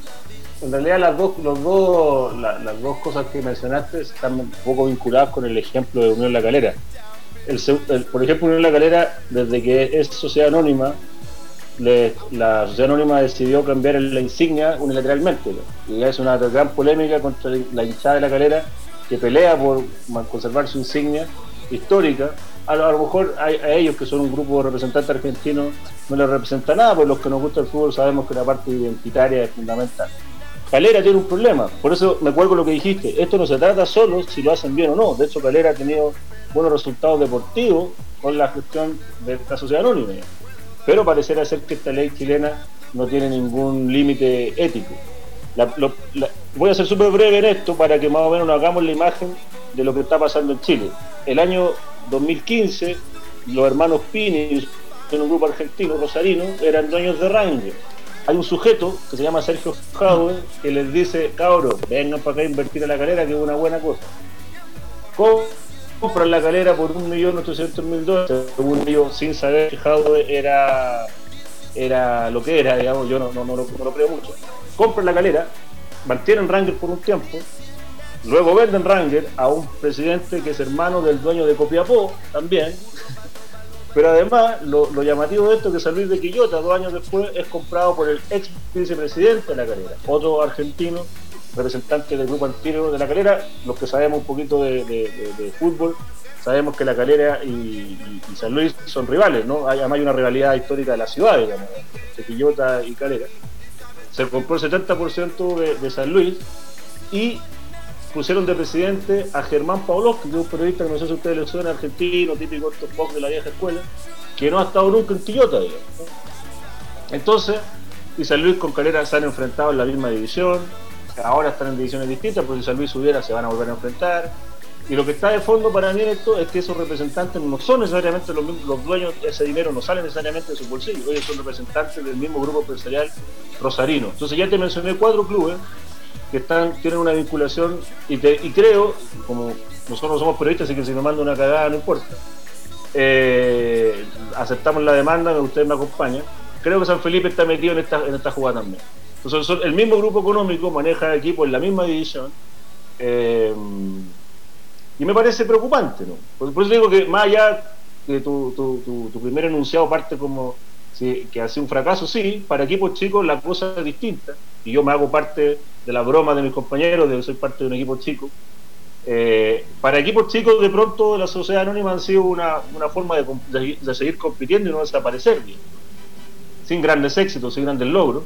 En realidad las dos, los dos, las dos cosas que mencionaste están un poco vinculadas con el ejemplo de Unión La Calera por ejemplo, en la calera, desde que es sociedad anónima, la sociedad anónima decidió cambiar la insignia unilateralmente. Y es una gran polémica contra la hinchada de la calera que pelea por conservar su insignia histórica. A lo, mejor a, ellos, que son un grupo de representantes argentinos, no les representa nada, por los que nos gusta el fútbol sabemos que la parte identitaria es fundamental. Calera tiene un problema, por eso me acuerdo lo que dijiste, esto no se trata solo si lo hacen bien o no, de hecho Calera ha tenido buenos resultados deportivos con la gestión de esta sociedad anónima, pero pareciera ser que esta ley chilena no tiene ningún límite ético. voy a ser súper breve en esto para que más o menos nos hagamos la imagen de lo que está pasando en Chile. El año 2015, los hermanos Pini, en un grupo argentino, rosarino, eran dueños de Ranger hay un sujeto que se llama Sergio Jaue que les dice, cabros, vengan para acá a invertir en la calera, que es una buena cosa. Compran la calera por 1.800.000 dólares, según yo, sin saber que Jaue era, era lo que era, digamos, yo no, no, lo, creo mucho. Compran la calera, mantienen Ranger por un tiempo, luego venden Ranger a un presidente que es hermano del dueño de Copiapó, también, pero además, lo, llamativo de esto es que San Luis de Quillota, dos años después, es comprado por el ex vicepresidente de la calera, otro argentino, representante del grupo antiguo de la calera. Los que sabemos un poquito de, fútbol, sabemos que la calera y, San Luis son rivales, ¿no? Además hay una rivalidad histórica de la ciudad, digamos, de Quillota y calera. Se compró el 70% de San Luis y pusieron de presidente a Germán Pavlovsky, que es un periodista que no sé si ustedes le suena, argentino, típico pop de la vieja escuela, que no ha estado nunca en Quillota. Entonces, y San Luis con Calera se han enfrentado en la misma división, ahora están en divisiones distintas, porque si San Luis subiera se van a volver a enfrentar. Y lo que está de fondo para mí en esto es que esos representantes no son necesariamente los, los dueños de ese dinero, no salen necesariamente de su bolsillo, ellos son representantes del mismo grupo empresarial rosarino. Entonces ya te mencioné cuatro clubes que están, tienen una vinculación y, y creo, como nosotros somos periodistas, así que si me manda una cagada no importa, eh, aceptamos la demanda, que usted me acompaña, creo que San Felipe está metido en esta, en esta jugada también. Entonces el mismo grupo económico maneja equipos en la misma división eh, y me parece preocupante, ¿no? Por, eso digo que más allá de tu, tu, tu primer enunciado parte como que hace un fracaso, sí, para equipos chicos la cosa es distinta. Y yo me hago parte de la broma de mis compañeros, de que soy parte de un equipo chico. Eh, para equipos chicos, de pronto la sociedad anónima ha sido una, forma de, seguir compitiendo y no desaparecer, sin grandes éxitos, sin grandes logros,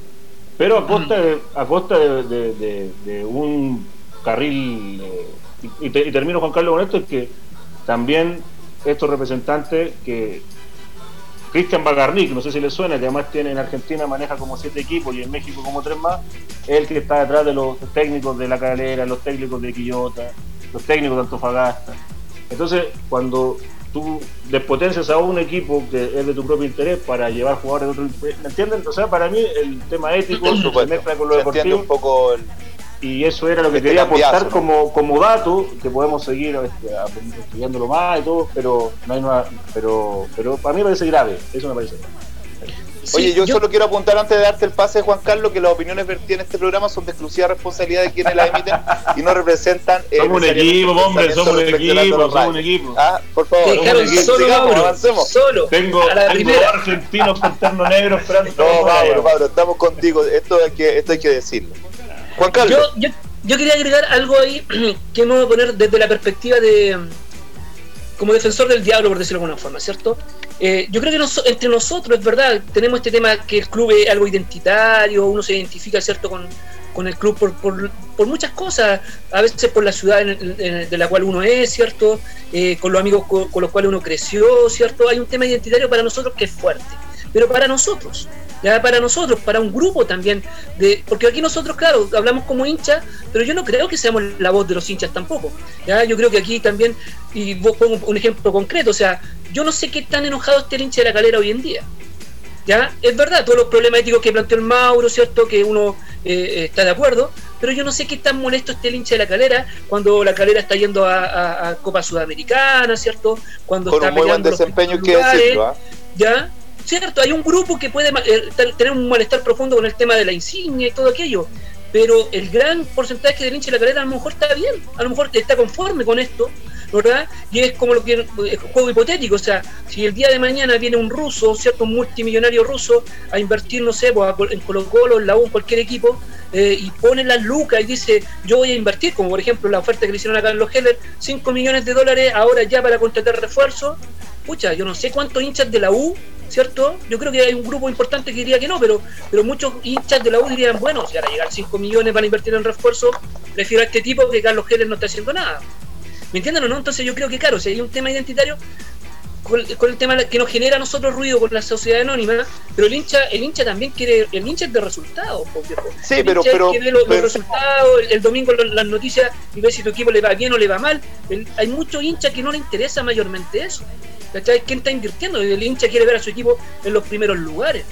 pero a costa de, a costa de, un carril. Eh, y, y, termino, Juan Carlos, con esto: es que también estos representantes que Cristian Bagarnik, no sé si le suena, que además tiene en Argentina maneja como siete equipos y en México como tres más, es el que está detrás de los técnicos de la calera, los técnicos de Quillota, los técnicos de Antofagasta. Entonces, cuando tú despotencias a un equipo que es de tu propio interés para llevar jugadores de otro ¿me entienden? O sea, para mí el tema ético se mezcla con lo deportivo. un poco el y eso era lo que este quería aportar como, como dato, que podemos seguir este, estudiándolo más y todo, pero no hay nada, pero, pero para mí me parece grave, eso me parece grave. Oye, yo, solo quiero apuntar antes de darte el pase, Juan Carlos, que las opiniones vertidas en este programa son de exclusiva responsabilidad de quienes las emiten y no representan. Eh, somos un equipo, hombre, somos un equipo, somos un equipo. Ah, por favor, solo, sigamos, avancemos. Solo. Tengo, a la tengo dos argentinos con terno negro esperando. No, Pablo, Pablo, estamos contigo. Esto hay que, esto hay que decirlo. Yo, yo, quería agregar algo ahí que me voy a poner desde la perspectiva de como defensor del diablo, por decirlo de alguna forma, ¿cierto? Eh, yo creo que entre nosotros, es verdad, tenemos este tema que el club es algo identitario, uno se identifica, ¿cierto?, con, con el club por, por, muchas cosas, a veces por la ciudad de la cual uno es, ¿cierto? Eh, con los amigos con, con, los cuales uno creció, ¿cierto? Hay un tema identitario para nosotros que es fuerte, pero para nosotros, ya para nosotros, para un grupo también, de, porque aquí nosotros, claro, hablamos como hinchas, pero yo no creo que seamos la voz de los hinchas tampoco. ¿ya? Yo creo que aquí también, y vos pongo un ejemplo concreto, o sea, yo no sé qué tan enojado esté el hincha de la calera hoy en día. ¿Ya? Es verdad, todos los problemas éticos que planteó el Mauro, ¿cierto? Que uno eh, está de acuerdo, pero yo no sé qué tan molesto esté el hincha de la calera cuando la calera está yendo a, Copa Sudamericana, ¿cierto? Cuando está un muy buen desempeño que decirlo, ¿ah? ¿Ya? Cierto, hay un grupo que puede eh, tener un malestar profundo con el tema de la insignia y todo aquello, pero el gran porcentaje del hincha de la calera a lo mejor está bien, a lo mejor está conforme con esto, ¿verdad? Y es como lo que es juego hipotético, o sea, si el día de mañana viene un ruso, ¿cierto? Un multimillonario ruso a invertir, no sé, pues, en Colo Colo, en la U, en cualquier equipo, eh, y pone las lucas y dice, yo voy a invertir, como por ejemplo la oferta que le hicieron a Carlos Heller, 5 millones de dólares ahora ya para contratar refuerzos, pucha, yo no sé cuántos hinchas de la U ¿cierto? Yo creo que hay un grupo importante que diría que no, pero, pero muchos hinchas de la U dirían, bueno, si ahora llegar 5 millones para invertir en refuerzo, prefiero a este tipo que Carlos Heller no está haciendo nada. ¿Me entienden o no? Entonces yo creo que, claro, si hay un tema identitario, con, el tema que nos genera a nosotros ruido con la sociedad anónima, pero el hincha, el hincha también quiere, el hincha es de resultados, Sí, pero, pero, quiere los, resultados, el, domingo las noticias y ve si tu equipo le va bien o le va mal. hay muchos hinchas que no le interesa mayormente eso. ¿Cachai? ¿Quién está invirtiendo? El hincha quiere ver a su equipo en los primeros lugares.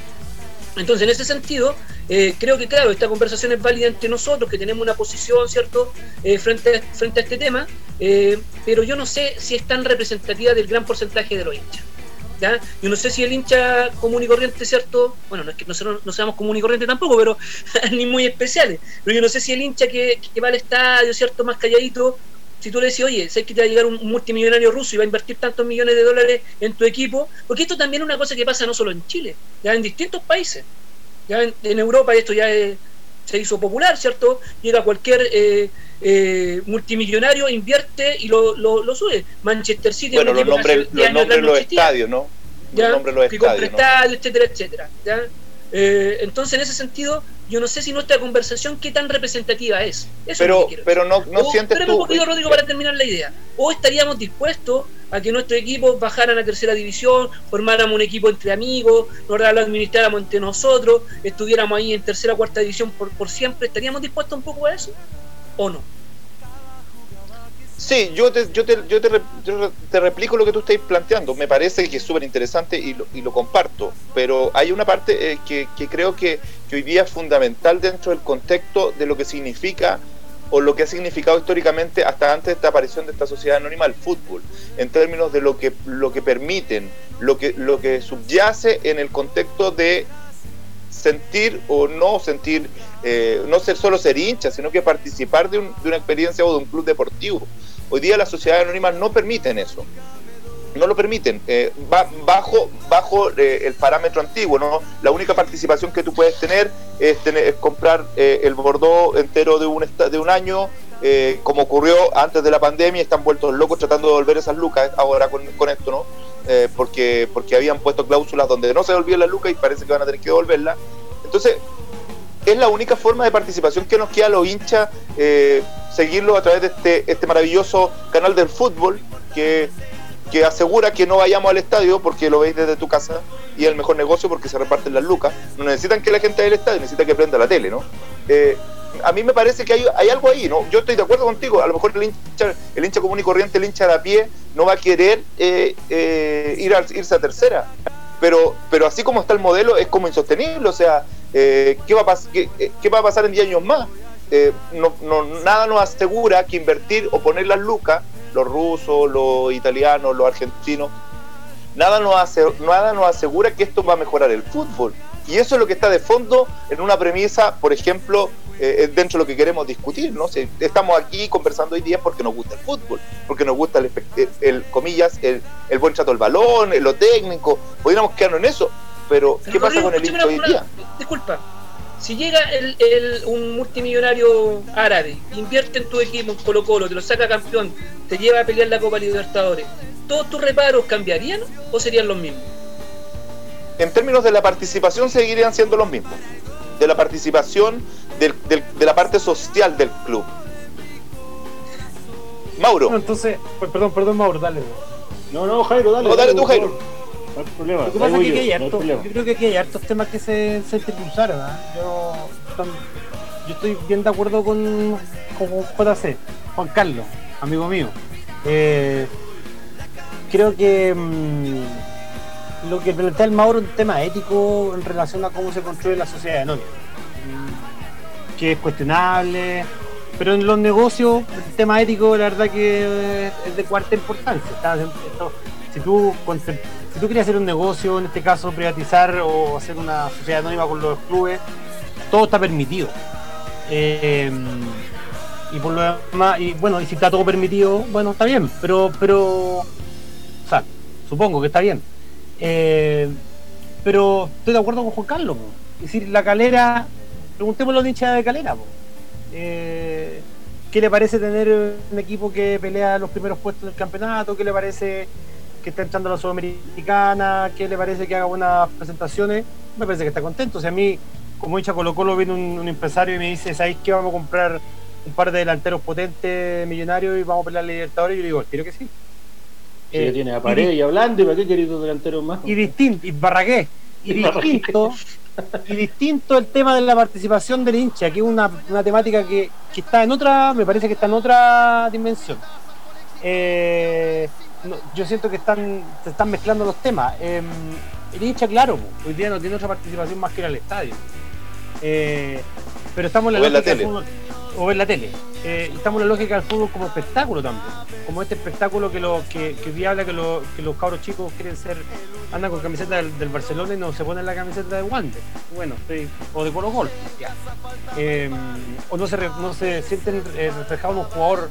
Entonces, en ese sentido, eh, creo que, claro, esta conversación es válida entre nosotros, que tenemos una posición, ¿cierto?, eh, frente, a, frente a este tema, eh, pero yo no sé si es tan representativa del gran porcentaje de los hinchas. Yo no sé si el hincha común y corriente, ¿cierto? Bueno, no es que nosotros no seamos común y corriente tampoco, pero ni muy especiales. Pero yo no sé si el hincha que, que va al estadio, ¿cierto?, más calladito, si tú le decís, oye, sé que te va a llegar un multimillonario ruso y va a invertir tantos millones de dólares en tu equipo, porque esto también es una cosa que pasa no solo en Chile, ya en distintos países. Ya en, Europa esto ya se hizo popular, ¿cierto? Llega cualquier eh, eh, multimillonario, invierte y lo, lo, sube. Manchester City, bueno, los nombres, los nombres los estadios, ¿no? Los nombres los estadios, ¿no? etcétera, etcétera. ¿ya? Eh, entonces, en ese sentido, yo no sé si nuestra conversación qué tan representativa es. pero, pero no, no sientes tú... un poquito, Rodrigo, para terminar la idea. O estaríamos dispuestos a que nuestro equipo bajaran a tercera división, formáramos un equipo entre amigos, nos lo administráramos entre nosotros, estuviéramos ahí en tercera o cuarta división por, por siempre. ¿Estaríamos dispuestos un poco a eso? ¿O no? Sí, yo te, yo, te, yo, te, replico lo que tú estás planteando. Me parece que es súper interesante y lo, y lo, comparto. Pero hay una parte eh, que, creo que, hoy día es fundamental dentro del contexto de lo que significa o lo que ha significado históricamente hasta antes de esta aparición de esta sociedad anónima el fútbol, en términos de lo que, lo que permiten, lo que, lo que subyace en el contexto de sentir o no sentir, eh, no ser solo ser hincha, sino que participar de, de una experiencia o de un club deportivo. Hoy día las sociedades anónimas no permiten eso. No lo permiten. Eh, bajo bajo eh, el parámetro antiguo, ¿no? La única participación que tú puedes tener es, tener, comprar eh, el Bordeaux entero de un, de un año, como ocurrió antes de la pandemia, están vueltos locos tratando de devolver esas lucas ahora con, esto, ¿no? porque, porque habían puesto cláusulas donde no se devolvían las lucas y parece que van a tener que devolverlas. Entonces, es la única forma de participación que nos queda a los hinchas eh, seguirlo a través de este, este maravilloso canal del fútbol que, asegura que no vayamos al estadio porque lo veis desde tu casa y es el mejor negocio porque se reparten las lucas. No necesitan que la gente vaya al estadio, necesitan que prenda la tele, ¿no? Eh, a mí me parece que hay, algo ahí, ¿no? Yo estoy de acuerdo contigo, a lo mejor el hincha, el hincha común y corriente, el hincha de a pie, no va a querer eh, ir a, irse a tercera. Pero, pero así como está el modelo, es como insostenible, o sea, eh, ¿qué, va a qué, qué, va a pasar en 10 años más? Eh, no, no, nada nos asegura que invertir o poner las lucas, los rusos, los italianos, los argentinos, nada nos, hace, nada nos asegura que esto va a mejorar el fútbol. Y eso es lo que está de fondo en una premisa, por ejemplo, eh, dentro de lo que queremos discutir. ¿no? estamos aquí conversando hoy día porque nos gusta el fútbol, porque nos gusta el, el, comillas, el, el, buen trato del balón, lo técnico. Podríamos quedarnos en eso, pero, ¿qué pasa con el hincha hoy día? Disculpa, si llega el, un multimillonario árabe, invierte en tu equipo, en Colo Colo, te lo saca campeón, te lleva a pelear la Copa Libertadores, ¿todos tus reparos cambiarían o serían los mismos? En términos de la participación seguirían siendo los mismos. De la participación de la parte social del club. Mauro. entonces, pues, perdón, perdón, Mauro, dale. No, no, Jairo, dale. No, dale tú, Jairo no hay problema. Lo que pasa es que hay harto, yo creo que aquí hay hartos temas que se, se intercruzaron. ¿eh? Yo, yo estoy bien de acuerdo con, con JC, Juan Carlos, amigo mío. Eh, creo que mmm, lo que plantea el Mauro es un tema ético en relación a cómo se construye la sociedad de anónima. Mm, que es cuestionable, pero en los negocios el tema ético la verdad que es de cuarta importancia. si tú si tú quieres hacer un negocio, en este caso privatizar o hacer una sociedad anónima con los clubes, todo está permitido. Eh, y por lo demás, y bueno, y si está todo permitido, bueno, está bien, pero, pero, supongo que está bien. Eh, pero estoy de acuerdo con Juan Carlos. Es decir, la calera, preguntémoslo a los hinchas de calera. Eh, ¿Qué le parece tener un equipo que pelea los primeros puestos del campeonato? ¿Qué le parece que está entrando a la Sudamericana? ¿Qué le parece que haga buenas presentaciones? Me parece que está contento. O sea, a mí, como hincha Colo Colo, viene un, empresario y me dice, ¿sabéis qué? Vamos a comprar un par de delanteros potentes, millonarios, y vamos a pelear a Libertadores. Y yo digo, quiero que sí. Eh, tiene a Pared y, hablando, ¿y para qué querido delantero más? Y distinto, y Barragué. Y, distinto, y distinto el tema de la participación del hincha, que es una, temática que, está en otra, me parece que está en otra dimensión. Eh, yo siento que están, se están mezclando los temas. Em, el hincha, claro, hoy día no tiene otra participación más que ir al estadio. Eh, pero estamos en la, lógica del fútbol o ver la tele. Eh, estamos en la lógica del fútbol como espectáculo también, como este espectáculo que lo que, que habla que, los cabros chicos quieren ser, andan con camiseta del, Barcelona y no se ponen la camiseta de Wander, bueno, o de Colo Colo, em, o no se, sienten eh, reflejados en un jugador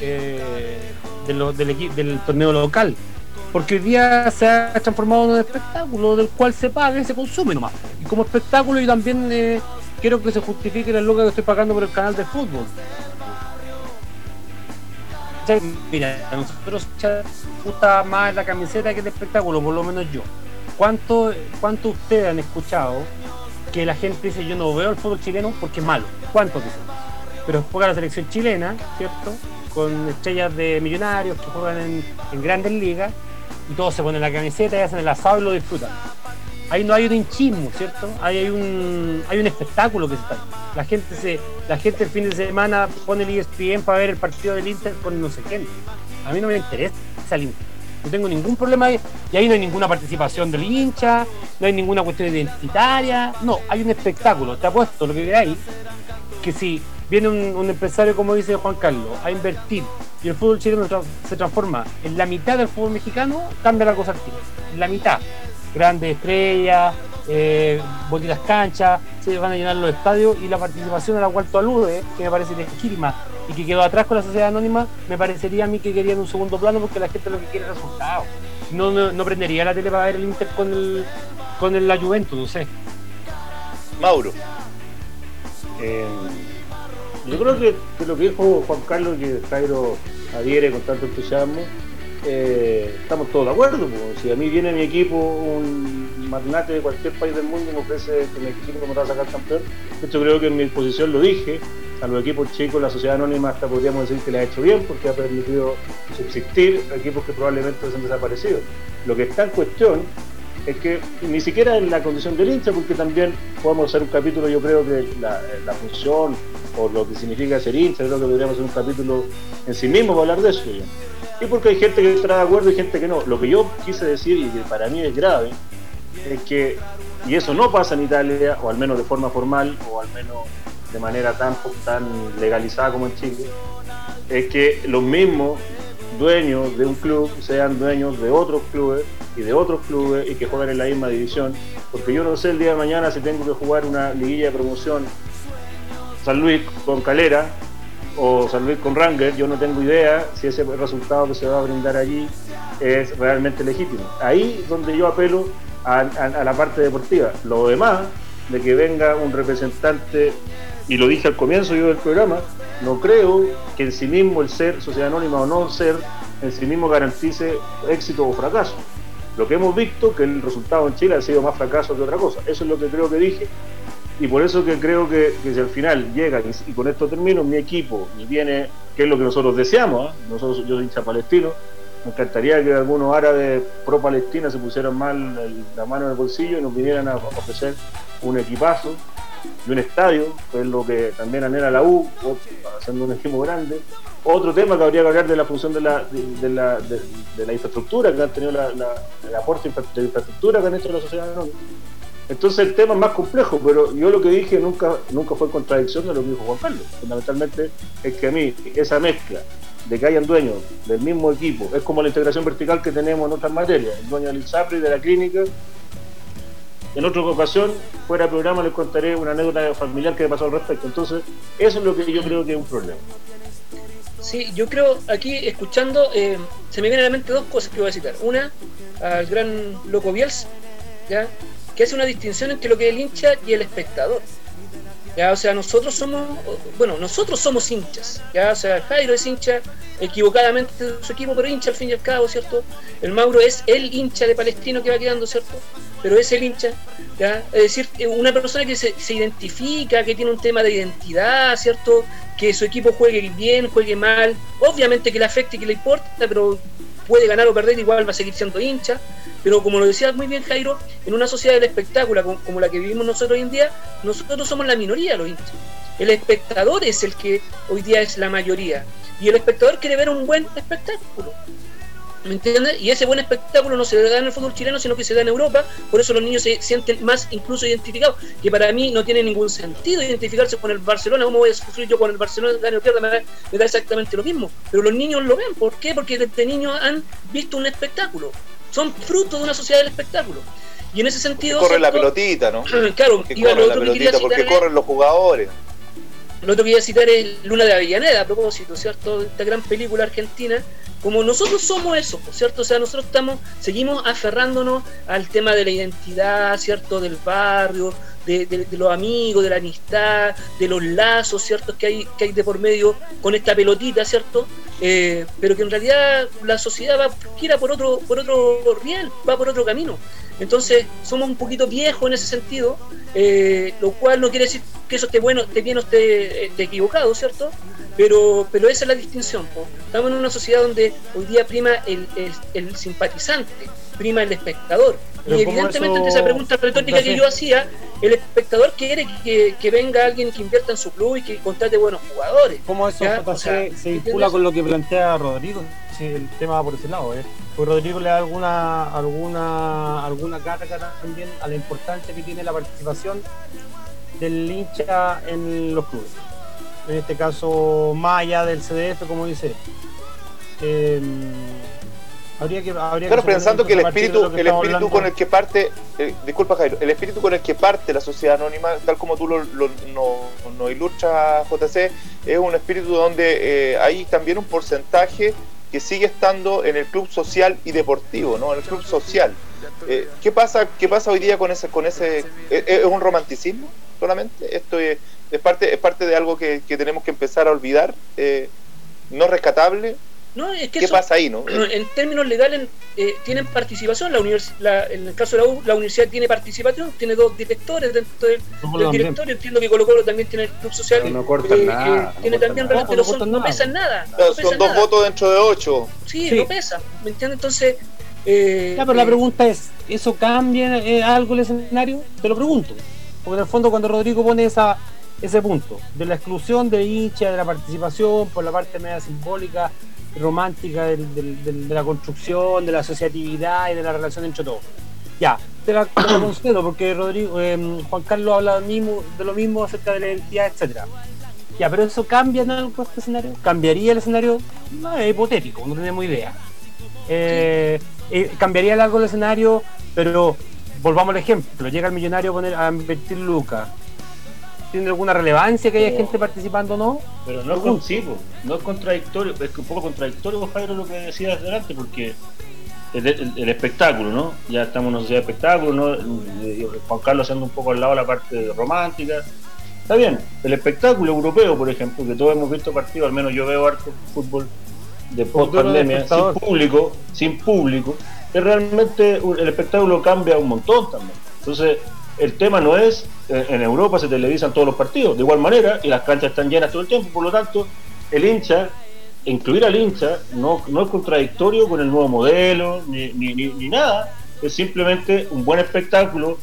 eh, del torneo local, porque hoy día se ha transformado en un espectáculo del cual se paga y se consume nomás. Y como espectáculo y también eh, quiero que se justifique la loca que estoy pagando por el canal de fútbol. Mira, a nosotros nos gusta más la camiseta que el espectáculo, por lo menos yo. ¿Cuánto, ¿Cuánto ustedes han escuchado que la gente dice yo no veo el fútbol chileno porque es malo? ¿Cuántos dicen? Pero juega la selección chilena, ¿cierto? Con estrellas de millonarios que juegan en grandes ligas y todos se ponen la camiseta y hacen el asado y lo disfrutan ahí no hay un hinchismo, ¿cierto? Hay un, hay un espectáculo que se está. La gente se, la gente el fin de semana pone el ESPN para ver el partido del Inter con no sé quién. A mí no me interesa el. No tengo ningún problema ahí. Y ahí no hay ninguna participación del hincha, no hay ninguna cuestión identitaria. No, hay un espectáculo. Te apuesto lo que queráis, que si viene un, empresario, como dice Juan Carlos, a invertir y el fútbol chileno se transforma en la mitad del fútbol mexicano, cambia la cosa al En la mitad grandes estrellas, eh, bonitas canchas, se van a llenar los estadios y la participación a la cual tú aludes, que me parece legítima y que quedó atrás con la sociedad anónima, me parecería a mí que querían un segundo plano porque la gente lo que quiere es resultados. No, no, prendería la tele para ver el Inter con el con el, la Juventus, no sé. Mauro. Eh, yo creo que, lo que dijo Juan Carlos, que Jairo adhiere con tanto entusiasmo, eh, estamos todos de acuerdo. Si a mí viene mi equipo, un magnate de cualquier país del mundo, me ofrece que mi equipo me va a sacar campeón, yo creo que en mi exposición lo dije, a los equipos chicos, la sociedad anónima hasta podríamos decir que le ha hecho bien porque ha permitido subsistir equipos que probablemente se han desaparecido. Lo que está en cuestión es que ni siquiera en la condición del hincha, porque también podemos hacer un capítulo, yo creo que la, la función o lo que significa ser hincha, creo que podríamos hacer un capítulo en sí mismo para hablar de eso. Y porque hay gente que está de acuerdo y gente que no. Lo que yo quise decir, y que para mí es grave, es que, y eso no pasa en Italia, o al menos de forma formal, o al menos de manera tan, tan legalizada como en Chile, es que los mismos dueños de un club sean dueños de otros clubes y de otros clubes y que jueguen en la misma división. Porque yo no sé el día de mañana si tengo que jugar una liguilla de promoción San Luis con Calera o San Luis con Ranger, yo no tengo idea si ese resultado que se va a brindar allí es realmente legítimo. Ahí donde yo apelo a, la parte deportiva. Lo demás, de que venga un representante, y lo dije al comienzo yo del programa, no creo que en sí mismo el ser sociedad anónima o no ser, en sí mismo garantice éxito o fracaso. Lo que hemos visto, que el resultado en Chile ha sido más fracaso que otra cosa. Eso es lo que creo que dije y por eso que creo que, si al final llega, y, con esto termino, mi equipo y viene, que es lo que nosotros deseamos, ¿ah? nosotros yo soy hincha palestino, me encantaría que algunos árabes pro Palestina se pusieran mal la mano en el bolsillo y nos vinieran a ofrecer un equipazo y un estadio, que es lo que también anhela la U, haciendo un equipo grande. Otro tema que habría que hablar de la función de la, de, la, de, la infraestructura, que han tenido la, el aporte de infraestructura que han hecho la sociedad entonces el tema es más complejo, pero yo lo que dije nunca, nunca fue contradicción de lo que dijo Juan Carlos. Fundamentalmente es que a mí esa mezcla de que hayan dueños del mismo equipo, es como la integración vertical que tenemos en otras materias, el dueño del ISAPRI, de la clínica. En otra ocasión, fuera del programa, les contaré una anécdota familiar que me pasó al respecto. Entonces, eso es lo que yo creo que es un problema. Sí, yo creo aquí escuchando eh, se me vienen a la mente dos cosas que voy a citar. Una, al gran Loco Biels, ¿ya? Que hace una distinción entre lo que es el hincha y el espectador. Ya, o sea, nosotros somos, bueno, nosotros somos hinchas, ya, o sea, Jairo es hincha equivocadamente de su equipo, pero hincha al fin y al cabo, ¿cierto? El Mauro es el hincha de Palestino que va quedando, ¿cierto? Pero es el hincha, ¿ya? Es decir, una persona que se, se identifica, que tiene un tema de identidad, ¿cierto? Que su equipo juegue bien, juegue mal, obviamente que le afecte y que le importa, pero puede ganar o perder, igual va a seguir siendo hincha. Pero como lo decía muy bien Jairo, en una sociedad del espectáculo como, la que vivimos nosotros hoy en día, nosotros somos la minoría los hinchas. El espectador es el que hoy día es la mayoría. Y el espectador quiere ver un buen espectáculo. ¿Me entiendes? Y ese buen espectáculo no se da en el fútbol chileno, sino que se da en Europa. Por eso los niños se sienten más incluso identificados. Que para mí no tiene ningún sentido identificarse con el Barcelona. ¿Cómo voy a sufrir yo con el Barcelona? Gane o pierda, me da, me da exactamente lo mismo. Pero los niños lo ven. ¿Por qué? Porque desde niños han visto un espectáculo. Son fruto de una sociedad del espectáculo. Y en ese sentido. Corre la pelotita, ¿no? claro, iba corre la pelotita porque corren los jugadores. Lo otro que quería citar es Luna de Avellaneda, a propósito, ¿cierto? Esta gran película argentina. Como nosotros somos eso, ¿cierto? O sea, nosotros estamos, seguimos aferrándonos al tema de la identidad, ¿cierto? Del barrio, de, los amigos, de la amistad, de los lazos, ¿cierto? Que hay, que hay de por medio con esta pelotita, ¿cierto? Eh, pero que en realidad la sociedad va quiera por otro, por otro riel, va por otro camino. Entonces, somos un poquito viejos en ese sentido, eh, lo cual no quiere decir que eso esté bueno, esté bien o esté, equivocado, ¿cierto? Pero, pero esa es la distinción. Estamos en una sociedad donde hoy día prima el, el, simpatizante, prima el espectador. y evidentemente, ante esa pregunta retórica que yo hacía, el espectador quiere que, venga alguien que invierta en su club y que contrate buenos jugadores. ¿Cómo eso se, vincula con lo que plantea Rodrigo? Si el tema va por ese lado, ¿eh? Pues Rodrigo le da alguna, alguna, alguna carga también a la importancia que tiene la participación del hincha en los clubes. En este caso, más allá del CDF, como dice. Eh, habría que, habría claro, pensando que el espíritu, el espíritu con el que parte, eh, disculpa Jairo, el espíritu con el que parte la sociedad anónima, tal como tú lo, lo no, ilustras JC, es un espíritu donde eh, hay también un porcentaje que sigue estando en el club social y deportivo, ¿no? En el club social. Eh, ¿qué pasa qué pasa hoy día con ese con ese es, un romanticismo solamente? Esto es, parte es parte de algo que, tenemos que empezar a olvidar, eh, no rescatable, no, es que ¿Qué pasa ahí, no? En términos legales eh, tienen participación. La, la en el caso de la U, la universidad tiene participación, tiene dos directores dentro del, directorio. Entiendo que Colo Colo también tiene el club social. no cortan nada. tiene también nada. son, no, pesan nada. son dos votos dentro de ocho. Sí, no pesa. ¿Me entiendes? Entonces. Eh, ya, pero la eh, pregunta es: ¿eso cambia algo el escenario? Te lo pregunto. Porque en el fondo, cuando Rodrigo pone esa, ese punto de la exclusión de hincha, de la participación por la parte media simbólica romántica de la construcción, de la asociatividad y de la relación entre todos. Ya, te la, concedo porque Rodrigo, em, Juan Carlos habla mismo, de lo mismo acerca de la identidad, etcétera. Ya, pero eso cambia en algo este escenario. ¿Cambiaría el escenario? No, es hipotético, no tenemos idea. Eh, eh, cambiaría algo el escenario, pero volvamos al ejemplo. Llega el millonario a, poner, a invertir lucas tiene alguna relevancia que haya gente participando o no. Pero no es, sí, no es contradictorio, es un poco contradictorio, Jairo, lo que decías delante, porque el, espectáculo, ¿no? Ya estamos en una sociedad de espectáculo, ¿no? Eh, Juan Carlos haciendo un poco al lado la parte romántica. Está bien, el espectáculo europeo, por ejemplo, que todos hemos visto partidos, al menos yo veo harto fútbol de post pandemia, sin público, sin público, que realmente el espectáculo cambia un montón también. Entonces, el tema no es, eh, en Europa se televisan todos los partidos de igual manera y las canchas están llenas todo el tiempo, por lo tanto, el hincha, incluir al hincha, no, no es contradictorio con el nuevo modelo, ni, ni, ni, nada, es simplemente un buen espectáculo,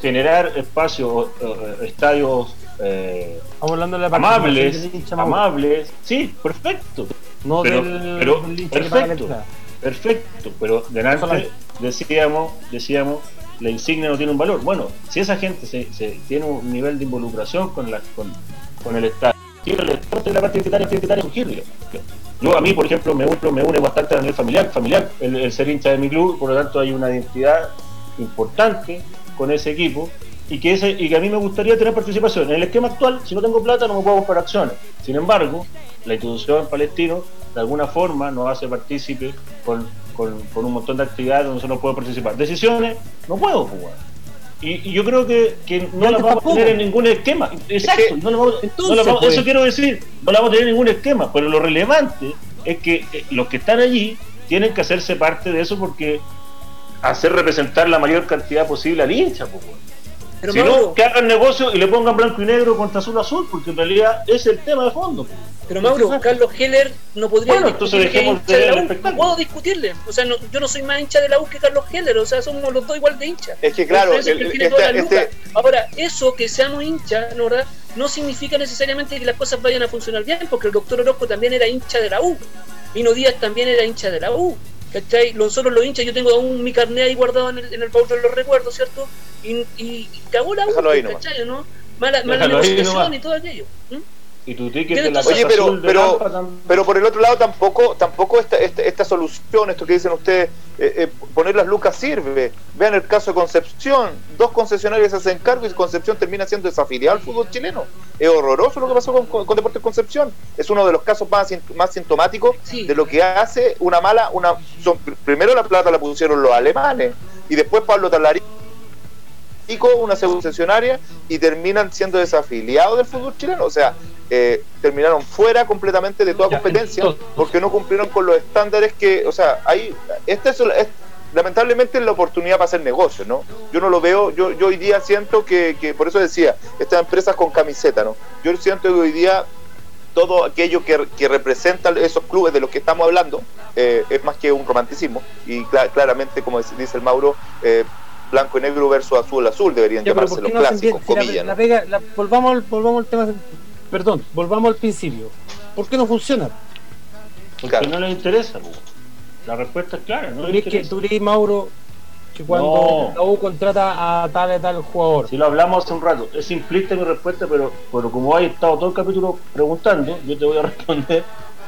generar espacios, eh, estadios eh, hablando de amables, amables, sí, perfecto. No pero, del, perfecto, perfecto, pero delante decíamos, decíamos la insignia no tiene un valor. Bueno, si esa gente se, tiene un nivel de involucración con, la, con, con el Estado, el deporte de la parte. Yo a mí, por ejemplo, me, me une bastante a nivel familiar, familiar el, ser hincha de mi club, por lo tanto hay una identidad importante con ese equipo y que, ese, y que a mí me gustaría tener participación. En el esquema actual, si no tengo plata, no me puedo comprar acciones. Sin embargo, la institución palestino de alguna forma nos hace partícipe con, con, con un montón de actividades donde nosotros podemos participar. Decisiones, no puedo jugar. Y, y yo creo que, que no la vamos a tener en ningún esquema. Exacto, no la vamos, no la vamos, pues. eso quiero decir, no la vamos a tener en ningún esquema, pero lo relevante es que eh, los que están allí tienen que hacerse parte de eso porque hacer representar la mayor cantidad posible al hincha, pues, si no, que hagan negocio y le pongan blanco y negro contra azul azul, porque en realidad es el tema de fondo. pues. Pero Mauro, Carlos Heller no podría Bueno, entonces discutir que hincha de la U. No puedo discutirle. O sea, no- yo no soy más hincha de la U que Carlos Heller. O sea, somos los dos igual de hinchas. Es que claro, el- este- este-. Ahora, eso que seamos hinchas, ¿no, verdad? no significa necesariamente que las cosas vayan a funcionar bien, porque el doctor Orozco también era hincha de la U. Vino Díaz también era hincha de la U. ¿Cachai? Nosotros los hinchas, yo tengo aún mi carnet ahí guardado en el, en el baúl de los recuerdos, ¿cierto? Y, y, y cagó la U, ahí. ¿cachai? ¿no? Mala, negociación y todo aquello. ¿Mm? Y tu ticket de la. Oye, Casa pero, Azul de pero, Lampa pero por el otro lado tampoco, tampoco esta, esta, esta solución, esto que dicen ustedes, eh, eh, poner las lucas sirve. Vean el caso de Concepción, dos concesionarios se hacen cargo y Concepción termina siendo desafiliado al fútbol chileno. Es horroroso lo que pasó con, con, con Deportes Concepción. Es uno de los casos más, más sintomáticos Sí. de lo que hace una mala, una son- primero la plata la pusieron los alemanes y después Pablo Talarico una concesionaria y terminan siendo desafiliados del fútbol chileno. O sea, eh, terminaron fuera completamente de toda competencia porque no cumplieron con los estándares que, o sea, ahí, esta es, es- lamentablemente es la oportunidad para hacer negocio, ¿no? Yo no lo veo, yo, yo hoy día siento que, que, por eso decía, estas empresas con camiseta, ¿no? Yo siento que hoy día todo aquello que, que representa esos clubes de los que estamos hablando eh, es más que un romanticismo y cla- claramente, como dice dice el Mauro, eh, blanco y negro versus azul azul deberían Ya, llamarse ¿por los no clásicos, bien? Si la- comillas, la ¿no? pega- la- volvamos, al, volvamos al tema. Perdón, volvamos al principio. ¿Por qué no funciona? Porque Claro. no les interesa. La respuesta es clara. No ¿Tú les crees, que, interesa. tú crees, Mauro, que cuando No. la U contrata a tal y tal jugador, Si lo hablamos hace un rato, es simplista mi respuesta, pero, pero como hay estado todo el capítulo preguntando, yo te voy a responder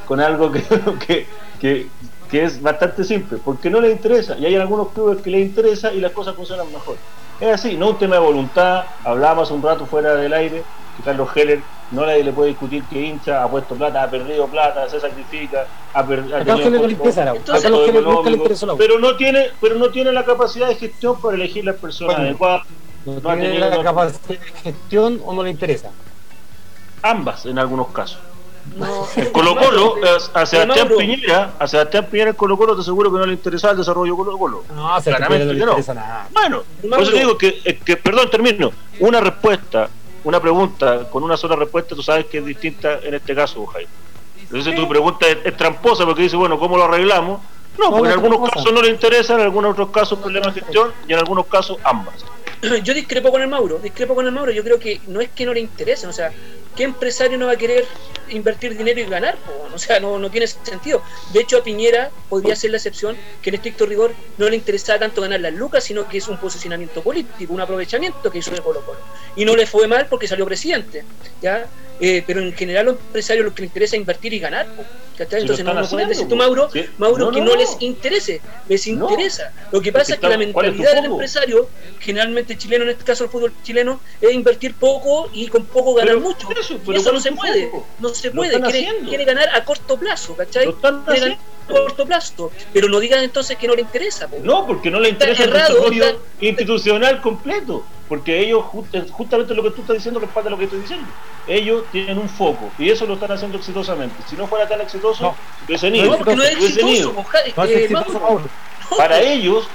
con algo que, que, que, que es bastante simple, porque no les interesa, y hay algunos clubes que les interesa y las cosas funcionan mejor. Es así, no un tema de voluntad, hablábamos un rato fuera del aire, que Carlos Heller no nadie le puede discutir que hincha, ha puesto plata, ha perdido plata, se sacrifica, ha perdido... le le pero no tiene pero no tiene la capacidad de gestión para elegir las personas Bueno. adecuadas No no ha tiene tenido- la capacidad de gestión o no le interesa. ambas en algunos casos No, el Colo Colo a Sebastián Piñera a Sebastián Piñera el Colo Colo te aseguro que no le interesaba el desarrollo de Colo Colo No, se Claramente no. le interesa nada. bueno por eso te digo que, es que perdón termino. Una respuesta una pregunta con una sola respuesta tú sabes que es distinta en este caso Jaime. Entonces tu pregunta es, es tramposa porque dice bueno ¿cómo lo arreglamos? no, porque en algunos casos no le interesa en algunos otros casos problemas de gestión y en algunos casos ambas yo discrepo con el Mauro, discrepo con el Mauro, yo creo que no es que no le interesen, o sea, ¿qué empresario no va a querer invertir dinero y ganar? O sea, no, no tiene sentido. De hecho, a Piñera podría ser la excepción que en estricto rigor no le interesaba tanto ganar las lucas, sino que es un posicionamiento político, un aprovechamiento que hizo de Colo Colo. Y no le fue mal porque salió presidente, ¿ya? Eh, pero en general a los empresarios lo que les interesa es invertir y ganar. ¿cachai? Entonces no, están no puedes decir tú, Mauro, sí. Mauro No, que no, no, les interese, les interesa. Lo que pasa es que la está- ¿cuál es tu mentalidad del empresario, generalmente chileno, en este caso el fútbol chileno, es invertir poco y con poco ganar Pero, mucho. eso, Y eso ¿cuál no se puede, foco? no se puede, quiere, ganar a corto plazo, ¿cachai? Lo están Quiere corto plazo, pero no digan entonces que no le interesa. po. No, porque no le interesa el desarrollo está- institucional completo. Porque ellos, justamente lo que tú estás diciendo, respalda lo que estoy diciendo. Ellos tienen un foco y eso lo están haciendo exitosamente. Si no fuera tan exitoso, No. hubiesen ido. No, porque no es exitoso, ido. oja- No es eh, exitoso, Mauro. Mauro. No, Para ellos,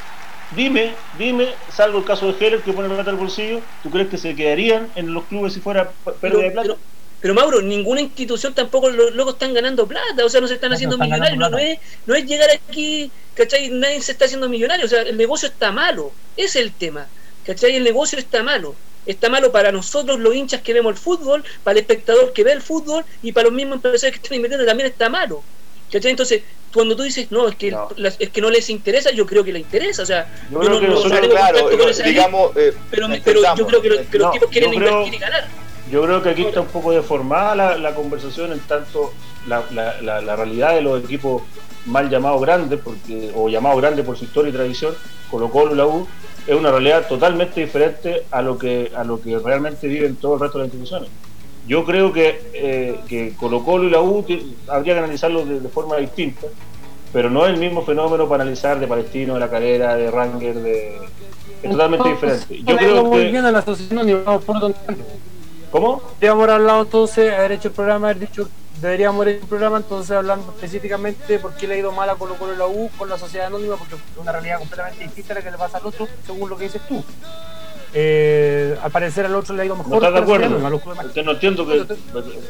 dime, dime, salvo el caso de Heller que pone plata al bolsillo, ¿tú crees que se quedarían en los clubes si fuera pérdida de plata? pero- pero, Mauro, ninguna institución tampoco los locos están ganando plata, o sea, no se están No, haciendo no están millonarios, no, es, no es llegar aquí, ¿cachai? Nadie se está haciendo millonario, o sea, el negocio está malo, ese es el tema, ¿cachai? El negocio está malo. Está malo para nosotros los hinchas que vemos el fútbol, para el espectador que ve el fútbol y para los mismos empresarios que están invirtiendo también está malo. ¿Cachai? Entonces, cuando tú dices, no, es que, No. las- es que no les interesa, yo creo que les interesa. O sea, Yo yo, creo no, que no- nosotros- claro, gente, digamos, eh, pero, pero yo creo que, lo- que los tipos quieren creo- invertir y ganar. Yo creo que aquí está un poco deformada la, la conversación en tanto la, la, la, la realidad de los equipos mal llamados grandes, porque, o llamados grandes por su historia y tradición, Colo Colo y la U, es una realidad totalmente diferente a lo que a lo que realmente viven todo el resto de las instituciones. Yo creo que, eh, que Colo Colo y la U habría que analizarlo de, forma distinta, pero no es el mismo fenómeno para analizar de Palestino, de la Calera, de Ranger, de... es totalmente diferente. Yo creo que... A la ¿Cómo? Deberíamos haber hablado entonces, haber hecho el programa, haber dicho, deberíamos haber hecho el programa entonces hablando específicamente por qué le ha ido mal a Colo Colo y la U con la sociedad anónima, porque es una realidad completamente distinta a la que le pasa al otro, según lo que dices tú. Eh, al parecer al otro le ha ido mejor. No estás de acuerdo. no entiendo que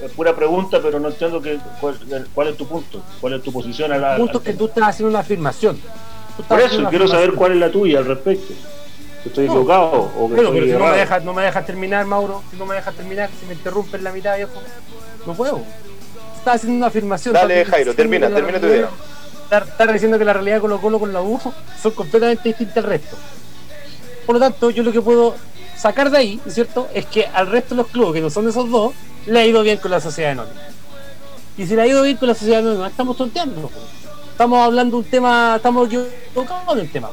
es pura pregunta, pero no entiendo que, cuál, es tu punto, cuál es tu posición. El punto es que tú estás haciendo una afirmación. Por eso quiero saber cuál es la tuya al respecto. ¿Estoy equivocado? O pero si no me, dejas, no me dejas terminar, Mauro, si no me dejas terminar, si me interrumpes la mitad, viejo, no puedo. Estás haciendo una afirmación. Dale, Jairo, termina, termina tu idea. Estás diciendo que la realidad de Colo Colo con la U son completamente distintas al resto. Por lo tanto, yo lo que puedo sacar de ahí, ¿cierto? Es que al resto de los clubes, que no son esos dos, le ha ido bien con la sociedad anónima. Y si le ha ido bien con la sociedad anónima, estamos tonteando. Estamos hablando de un tema, estamos equivocados en el tema.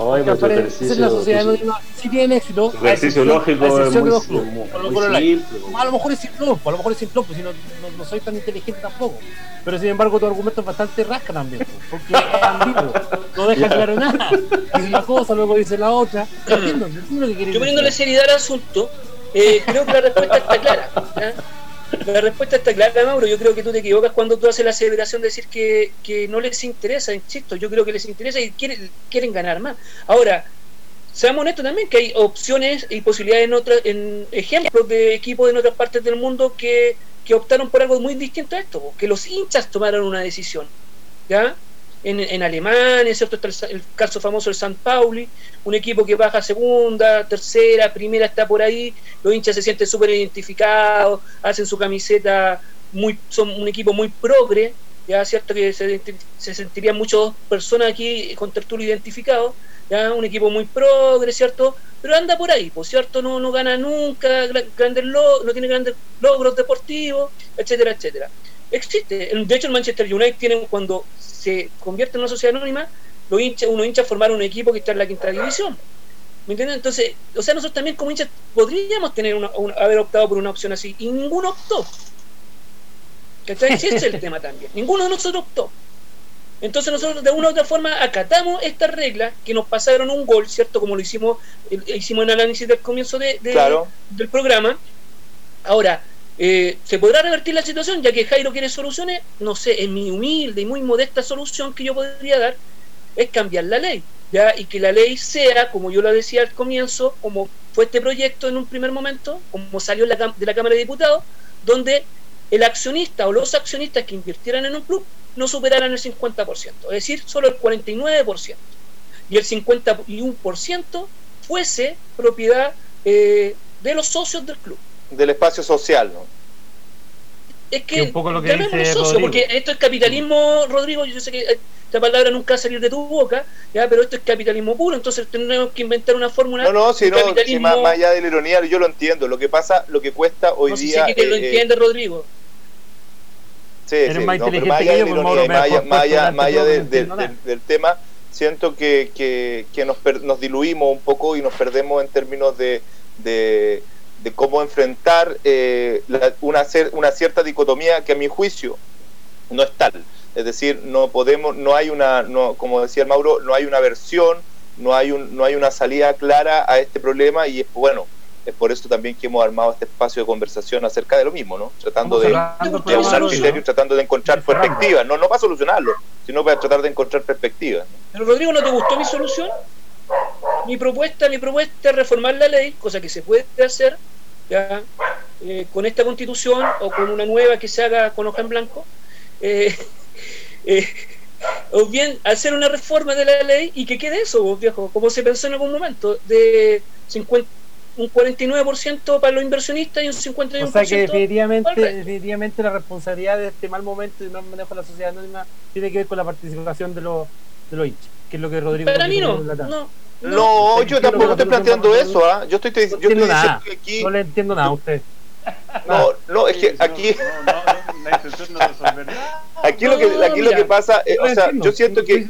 Ay, pues ejercicio, la sociedad anónima sí tiene éxito. Ejercicio lógico es muy, muy, simple, A lo mejor es simple, a lo mejor es simple, pues si no, no, soy tan inteligente tampoco. Pero sin embargo tu argumento es bastante rasca también, porque es ambiguo, no deja claro nada. Dice una cosa, luego dice la otra. Entiendo, entiendo lo que Yo poniéndole seriedad al asunto, eh, creo que la respuesta está clara. La respuesta está clara, Mauro. Yo creo que tú te equivocas cuando tú haces la celebración de decir que, que no les interesa, insisto. Yo creo que les interesa y quieren, quieren ganar más. Ahora, seamos honestos también que hay opciones y posibilidades en, otras en ejemplos de equipos en otras partes del mundo que, que optaron por algo muy distinto a esto, que los hinchas tomaron una decisión. ¿Ya? En, en Alemania, ¿cierto? Está el, caso famoso del San Pauli, un equipo que baja segunda, tercera, primera está por ahí, los hinchas se sienten súper identificados, hacen su camiseta, muy, son un equipo muy progre, ya cierto que se, se sentirían muchas personas aquí con Tertulio identificados, ya un equipo muy progre, ¿cierto? Pero anda por ahí, por cierto, no, no gana nunca, grandes no tiene grandes logros deportivos, etcétera, etcétera. Existe, de hecho el Manchester United tiene cuando se convierte en una sociedad anónima, los hinchas, unos hinchas formaron un equipo que está en la quinta división. ¿Me entiendes? Entonces, o sea, nosotros también como hinchas podríamos tener una, haber optado por una opción así, y ninguno optó. ¿Cachai? Ese es el tema también. Ninguno de nosotros optó. Entonces nosotros de una u otra forma acatamos estas reglas que nos pasaron un gol, ¿cierto? Como lo hicimos, hicimos en análisis del comienzo de, del programa. Ahora, eh, ¿Se podrá revertir la situación? Ya que Jairo quiere soluciones, no sé, en mi humilde y muy modesta solución que yo podría dar es cambiar la ley, ¿ya? Y que la ley sea, como yo lo decía al comienzo, como fue este proyecto en un primer momento, como salió de la Cámara de Diputados, donde el accionista o los accionistas que invirtieran en un club no superaran el 50%, es decir, solo el 49%, y el 51% fuese propiedad eh, de los socios del club del espacio social, ¿no? Es que, un poco lo que dice socio, porque esto es capitalismo, Rodrigo, yo sé que esta palabra nunca va a salir de tu boca, ya, pero esto es capitalismo puro, entonces tenemos que inventar una fórmula. No, no, si no, más, allá de la ironía, yo lo entiendo. Lo que pasa, lo que cuesta hoy día. Sí que lo eh, entiende, Rodrigo. Sí, sí, más, no, pero más allá de la ironía, más allá, del, tema, siento que, que, que nos, nos diluimos un poco y nos perdemos en términos de, de de cómo enfrentar eh, una, una cierta dicotomía que a mi juicio no es tal. Es decir, no podemos, no hay una, no, como decía el Mauro, no hay una versión, no hay, un, no hay una salida clara a este problema y es bueno, es por eso también que hemos armado este espacio de conversación acerca de lo mismo, ¿no? Tratando de, de usar criterios, tratando de encontrar perspectivas, no, no para solucionarlo, sino para tratar de encontrar perspectivas. Pero Rodrigo, ¿no te gustó mi solución? Mi propuesta, mi propuesta es reformar la ley, cosa que se puede hacer ya eh, con esta constitución o con una nueva que se haga con hoja en blanco, eh, eh, o bien hacer una reforma de la ley y que quede eso, viejo, como se pensó en algún momento, de 50, un 49% para los inversionistas y un 51% O sea que definitivamente, definitivamente la responsabilidad de este mal momento y mal manejo de la sociedad anónima tiene que ver con la participación de los, de los hinchas, que es lo que Rodrigo... Para mí no, no, no, yo tampoco estoy planteando eso, ¿ah? Yo estoy, yo estoy diciendo que aquí. No le entiendo nada a usted. No, no, es que aquí. Aquí lo que, aquí lo que pasa, eh, o sea, yo siento que,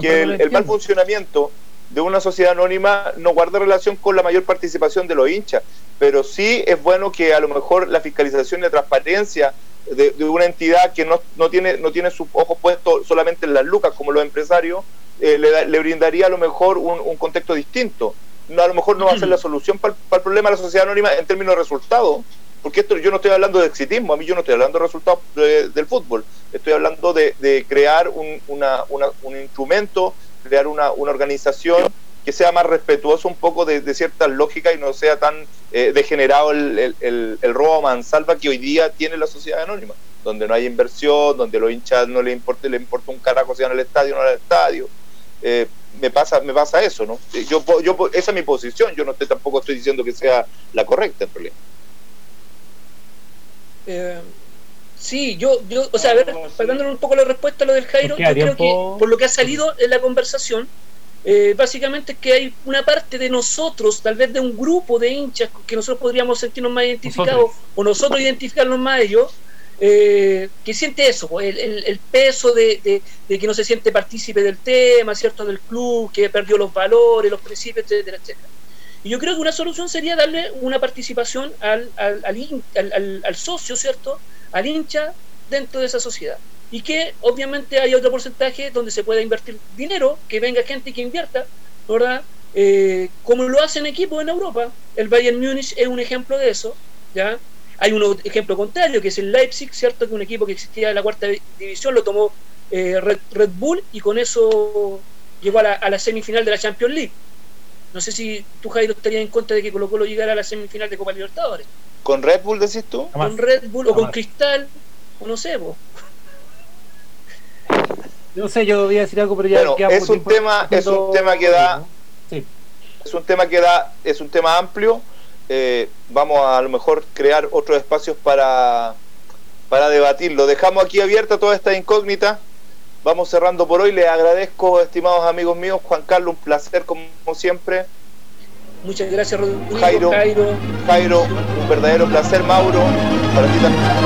que, el, mal funcionamiento de una sociedad anónima no guarda relación con la mayor participación de los hinchas, pero sí es bueno que a lo mejor la fiscalización y la transparencia de, una entidad que no, no, tiene, no tiene sus ojos puestos solamente en las lucas como los empresarios, eh, le, brindaría a lo mejor un, contexto distinto. No, a lo mejor no va a ser la solución para, el problema de la sociedad anónima en términos de resultados, porque esto yo no estoy hablando de exitismo, a mí yo no estoy hablando de resultados del fútbol, estoy hablando de, crear un, una, un instrumento, crear una, una organización que sea más respetuoso un poco de, de ciertas lógicas y no sea tan eh, degenerado el, el, el, robo mansalva que hoy día tiene la sociedad anónima, donde no hay inversión, donde los hinchas no le importa, le importa un carajo si van al estadio o no al estadio. Eh, me pasa me pasa eso, ¿no? Yo, yo, esa es mi posición, yo no estoy, tampoco estoy diciendo que sea la correcta en realidad. Eh, sí, yo, yo, o sea, a ver, dándole un poco la respuesta a lo del Jairo, yo creo que por lo que ha salido en la conversación, eh, básicamente es que hay una parte de nosotros, tal vez de un grupo de hinchas que nosotros podríamos sentirnos más identificados o nosotros identificarnos más a ellos, eh, que siente eso, el, el, peso de, que no se siente partícipe del tema, ¿cierto? Del club, que perdió los valores, los principios, etcétera, etcétera. Y yo creo que una solución sería darle una participación al, al, al, al socio, ¿cierto? Al hincha dentro de esa sociedad y que obviamente hay otro porcentaje donde se pueda invertir dinero, que venga gente que invierta, ¿verdad? Eh, como lo hacen equipos en Europa. El Bayern Múnich es un ejemplo de eso, ¿ya? Hay un ejemplo contrario, que es el Leipzig, ¿cierto? Que un equipo que existía en la cuarta división lo tomó eh, Red, Bull y con eso llegó a la, semifinal de la Champions League. No sé si tú, Jairo, estarías en contra de que Colo Colo llegara a la semifinal de Copa Libertadores. ¿Con Red Bull decís tú? Con Red Bull o con Cristal, o no sé, vos. No sé, yo voy a decir algo, pero ya bueno, es un tema, es un tema que da, es un tema que da, es un tema amplio. Eh, vamos a, lo mejor crear otros espacios para, para debatirlo. Dejamos aquí abierta toda esta incógnita. Vamos cerrando por hoy. Les agradezco, estimados amigos míos. Juan Carlos, un placer como siempre. Muchas gracias, Rodrigo. Jairo, Jairo, Jairo un verdadero placer. Mauro, para ti también.